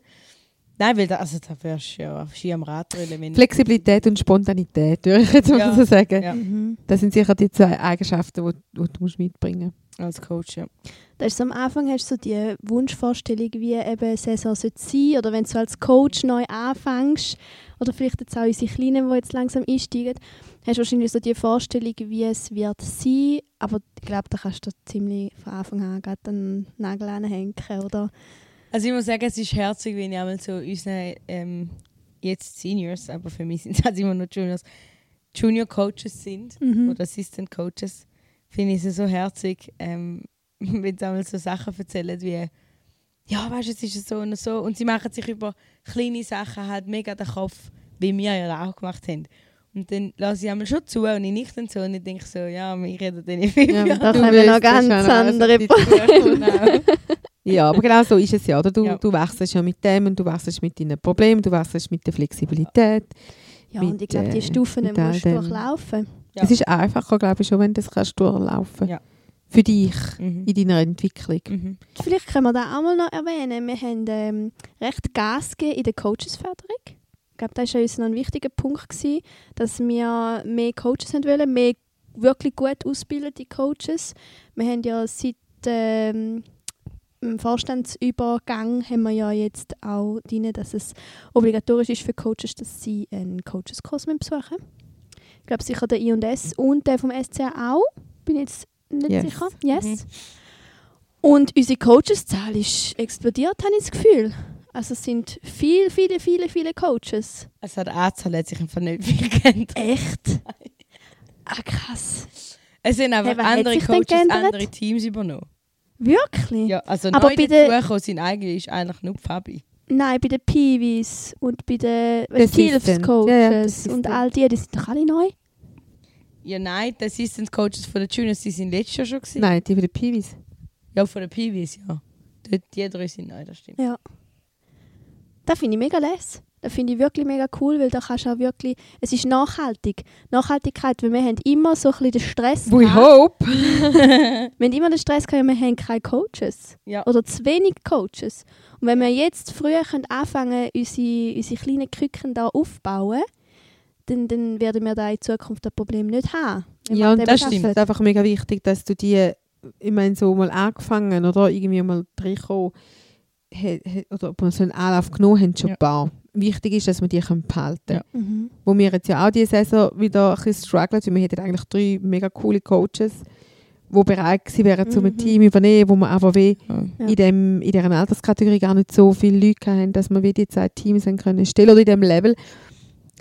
Nein, weil da, also, da wärst du ja Ski am Rad. Wenn Flexibilität und Spontanität, würde ich jetzt mal Ja. so sagen. Ja. Mhm. Das sind sicher die zwei Eigenschaften, die, die du musst mitbringen als Coach, ja. Das ist so, am Anfang hast du so die Wunschvorstellung, wie eben eine Saison sollte sein oder wenn du als Coach neu anfängst oder vielleicht jetzt auch unsere Kleinen, die jetzt langsam einsteigen, hast du wahrscheinlich so die Vorstellung, wie es wird sein, aber ich glaube, da kannst du ziemlich von Anfang an gerade einen Nagel anhängen, oder? Also ich muss sagen, es ist herzig, wenn ich einmal so unsere ähm, jetzt Seniors, aber für mich sind es halt immer noch Juniors, Junior Coaches sind Mhm. oder Assistant Coaches, finde ich es so herzig, ähm, wenn sie einmal so Sachen erzählen wie ja, weißt du, es ist so und so und sie machen sich über kleine Sachen halt mega den Kopf, wie wir ja auch gemacht haben. Und dann lasse ich einmal schon zu und ich nicht dann so und ich denke so, ja, wir reden dann in fünf Ja, Jahren. Da kommen noch willst ganz schon andere. Ja, aber genau so ist es ja. Oder? Du, Ja. du wechselst ja mit dem und du wechselst mit deinen Problemen, du wechselst mit der Flexibilität. Ja, und Mit, ich glaube, die äh, Stufen musst du dem. durchlaufen. Ja. Es ist einfacher, glaube ich, schon, wenn du das kannst durchlaufen Ja. Für dich, Mhm. in deiner Entwicklung. Mhm. Vielleicht können wir da auch mal noch erwähnen. Wir haben ähm, recht Gas gegeben in der Coachesförderung. Ich glaube, das war uns noch ein wichtiger Punkt, gewesen, dass wir mehr Coaches haben wollen, mehr wirklich gut ausgebildete Coaches. Wir haben ja seit ähm, dem Vorstandsübergang haben wir ja jetzt auch drin, dass es obligatorisch ist für Coaches, dass sie einen Coacheskurs müssen besuchen Ich glaube sicher der I&S und der vom SCA auch. Bin jetzt nicht Yes. sicher. Yes. Mhm. Und unsere Coacheszahl ist explodiert, habe ich das Gefühl. Also es sind viele, viele, viele, viele Coaches. Also die Anzahl hat sich einfach nicht viel geändert. Echt? Ah, krass. Es sind einfach Hey, andere Coaches, andere Teams übernommen. Wirklich? Ja, also Aber neu bei der- dazugekommen sind eigentlich ist eigentlich nur Fabi. Nein, bei den Peewees und bei den Der Skills Assistant. Coaches Ja, ja, und all die, die sind doch alle neu. Ja, nein, die Assistant Coaches von den Juniors, die sind letztes Jahr schon gewesen. Nein, die für die Piwis. Ja, von den PWs, ja. Dort, die drei sind neu, das stimmt. Ja. Das finde ich mega les. Das finde ich wirklich mega cool, weil da kannst du auch wirklich, es ist nachhaltig. Nachhaltigkeit, weil wir haben immer so ein bisschen den Stress We gehabt. hope. Wir haben immer den Stress gehabt, wir haben keine Coaches. Ja. Oder zu wenig Coaches. Und wenn wir jetzt früher können anfangen unsere, unsere kleinen Küken da aufbauen, dann, dann werden wir da in Zukunft das Problem nicht haben. Ja, und das arbeiten. stimmt. Es ist einfach mega wichtig, dass du die, ich meine, so mal angefangen oder irgendwie mal reinkommen oder ob wir so einen Anlauf genommen haben, schon Ja. ein paar. Wichtig ist, dass wir die können behalten Ja. können. Mhm. Wo wir jetzt ja auch diese Saison wieder ein bisschen strugglen, weil wir hätten eigentlich drei mega coole Coaches, wo bereit gewesen wären, zum ein Mhm. Team übernehmen, wo man aber wie Ja. in, dem, in dieser Alterskategorie gar nicht so viele Leute hatten, dass man wie die zwei Teams haben können stellen oder in dem Level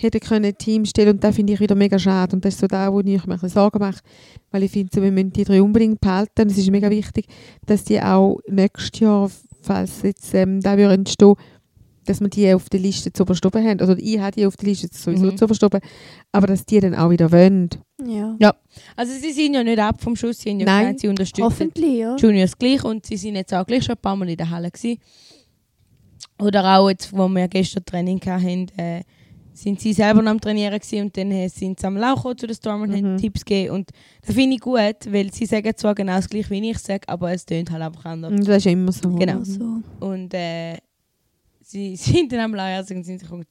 hätte können ein Team stellen und das finde ich wieder mega schade und das ist so da, wo ich mir ein bisschen Sorgen mache, weil ich finde, so, wir müssen die drei unbedingt behalten. Es ist mega wichtig, dass die auch nächstes Jahr, falls jetzt ähm, da würde entstehen, dass wir die auf der Liste zu oben haben. Also ich habe die auf der Liste sowieso Mhm. zu oben, aber dass die dann auch wieder wollen. Ja. Also sie sind ja nicht ab vom Schuss, sie haben ja Nein. sie unterstützen Hoffentlich, ja. Juniors gleich und sie sind jetzt auch gleich schon ein paar Mal in der Halle gewesen. Oder auch jetzt, wo wir gestern Training hatten, äh, sind sie selber noch am Trainieren gewesen und dann äh, sind sie am Lauchen zu den Storm und haben Mhm. Tipps gegeben. Und das finde ich gut, weil sie sagen zwar genau das gleiche, wie ich sage, aber es tönt halt einfach anders. Und das ist immer so. Genau. So. Und äh, sie sind dann am Lauern und sind sich gekommen,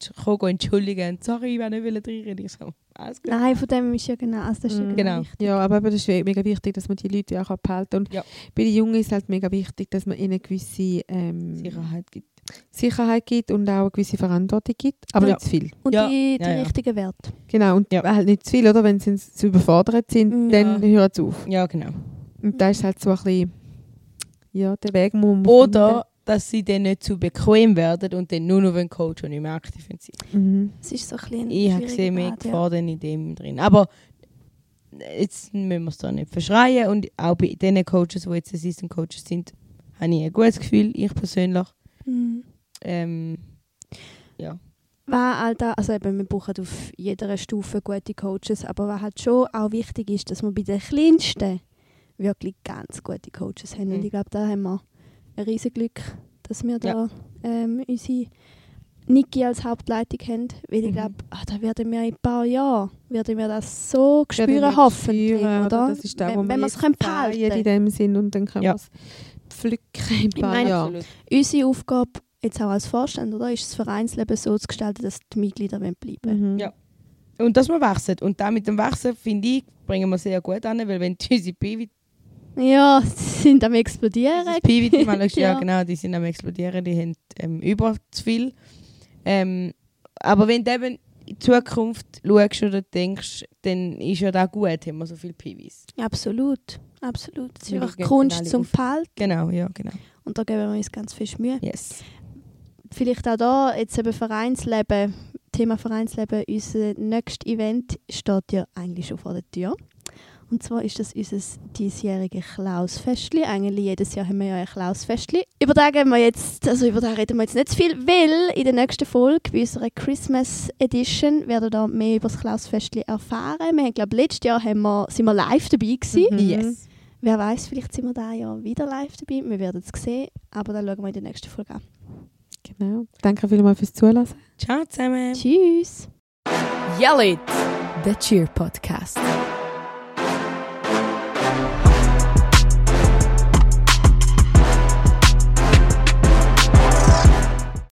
entschuldigen und sorry, ich will nicht reinreden. Ich so, alles gut. Nein, von dem ist ja genau, also das ist ja Mhm. Genau. wichtig. Ja, aber das ist mega wichtig, dass man die Leute auch kann. Und Ja. bei den Jungen ist es halt mega wichtig, dass man ihnen eine gewisse ähm, Sicherheit gibt. Sicherheit gibt und auch eine gewisse Verantwortung gibt, aber Ja. nicht zu viel. Und Ja. die, die Ja, ja. richtigen Werte. Genau, und Ja. halt nicht zu viel, oder? Wenn sie zu überfordert sind, Mhm. dann hören sie auf. Ja, genau. Und da ist halt so ein bisschen, ja, der Weg muss man Oder, dass sie dann nicht zu bequem werden und dann nur noch einen Coach und nicht mehr aktiv sind. Mhm. Es ist so ein bisschen Ich habe gesehen, mehr ja. Gefahr dann in dem drin. Aber jetzt müssen wir es da nicht verschreien. Und auch bei den Coaches, die jetzt Assistant Coaches sind, habe ich ein gutes Gefühl, ich persönlich. Mhm. Ähm, Was halt auch, also eben, wir brauchen auf jeder Stufe gute Coaches, aber was halt schon auch wichtig ist, dass wir bei den Kleinsten wirklich ganz gute Coaches haben. Und Mhm. ich glaube, da haben wir ein riesiges Glück, dass wir da ähm, unsere Niki als Hauptleitung haben. Weil ich Mhm. glaube, ah, da werden wir in ein paar Jahren werden wir das so Ja, spüren, hoffentlich, spüren, oder? Das ist da, wo wenn wenn wir es können behalten in dem Sinn und dann können Ja. wir es pflücken in ein paar meine- Jahren. Unsere Aufgabe, jetzt auch als Vorstand, oder, ist das Vereinsleben so zu gestalten, dass die Mitglieder bleiben wollen. Mhm. Ja. Und dass wir wachsen. Und da mit dem Wachsen, finde ich, bringen wir sehr gut an, weil wenn unsere Pivot, Ja, sie sind am explodieren. Pivot mal ja. Ja. genau, die sind am explodieren, die haben ähm, über zu viel. Ähm, aber wenn du eben in die Zukunft schaust oder denkst, dann ist ja da gut, haben wir so viele Pivis. Absolut, absolut. Es ist einfach Kunst zum. Behalten Genau, ja, genau. und da geben wir uns ganz viel Mühe. Yes. Vielleicht auch da, jetzt eben Vereinsleben, Thema Vereinsleben, unser nächstes Event steht ja eigentlich schon vor der Tür. Und zwar ist das unser diesjähriges Klausfestli. Eigentlich jedes Jahr haben wir ja ein Klausfestli. Über das gehen wir jetzt, also über das reden wir jetzt nicht zu viel, weil in der nächsten Folge, bei unserer Christmas Edition, werden wir da mehr über das Klausfestli erfahren. Wir haben, glaube letztes Jahr haben wir, sind wir live dabei gewesen. Mhm. Yes. Wer weiß, vielleicht sind wir da ja wieder live dabei. Wir werden es sehen, aber dann schauen wir in der nächsten Folge an. Genau. Danke vielmals fürs Zuhören. Ciao zusammen. Tschüss! Yell it! The Cheer Podcast.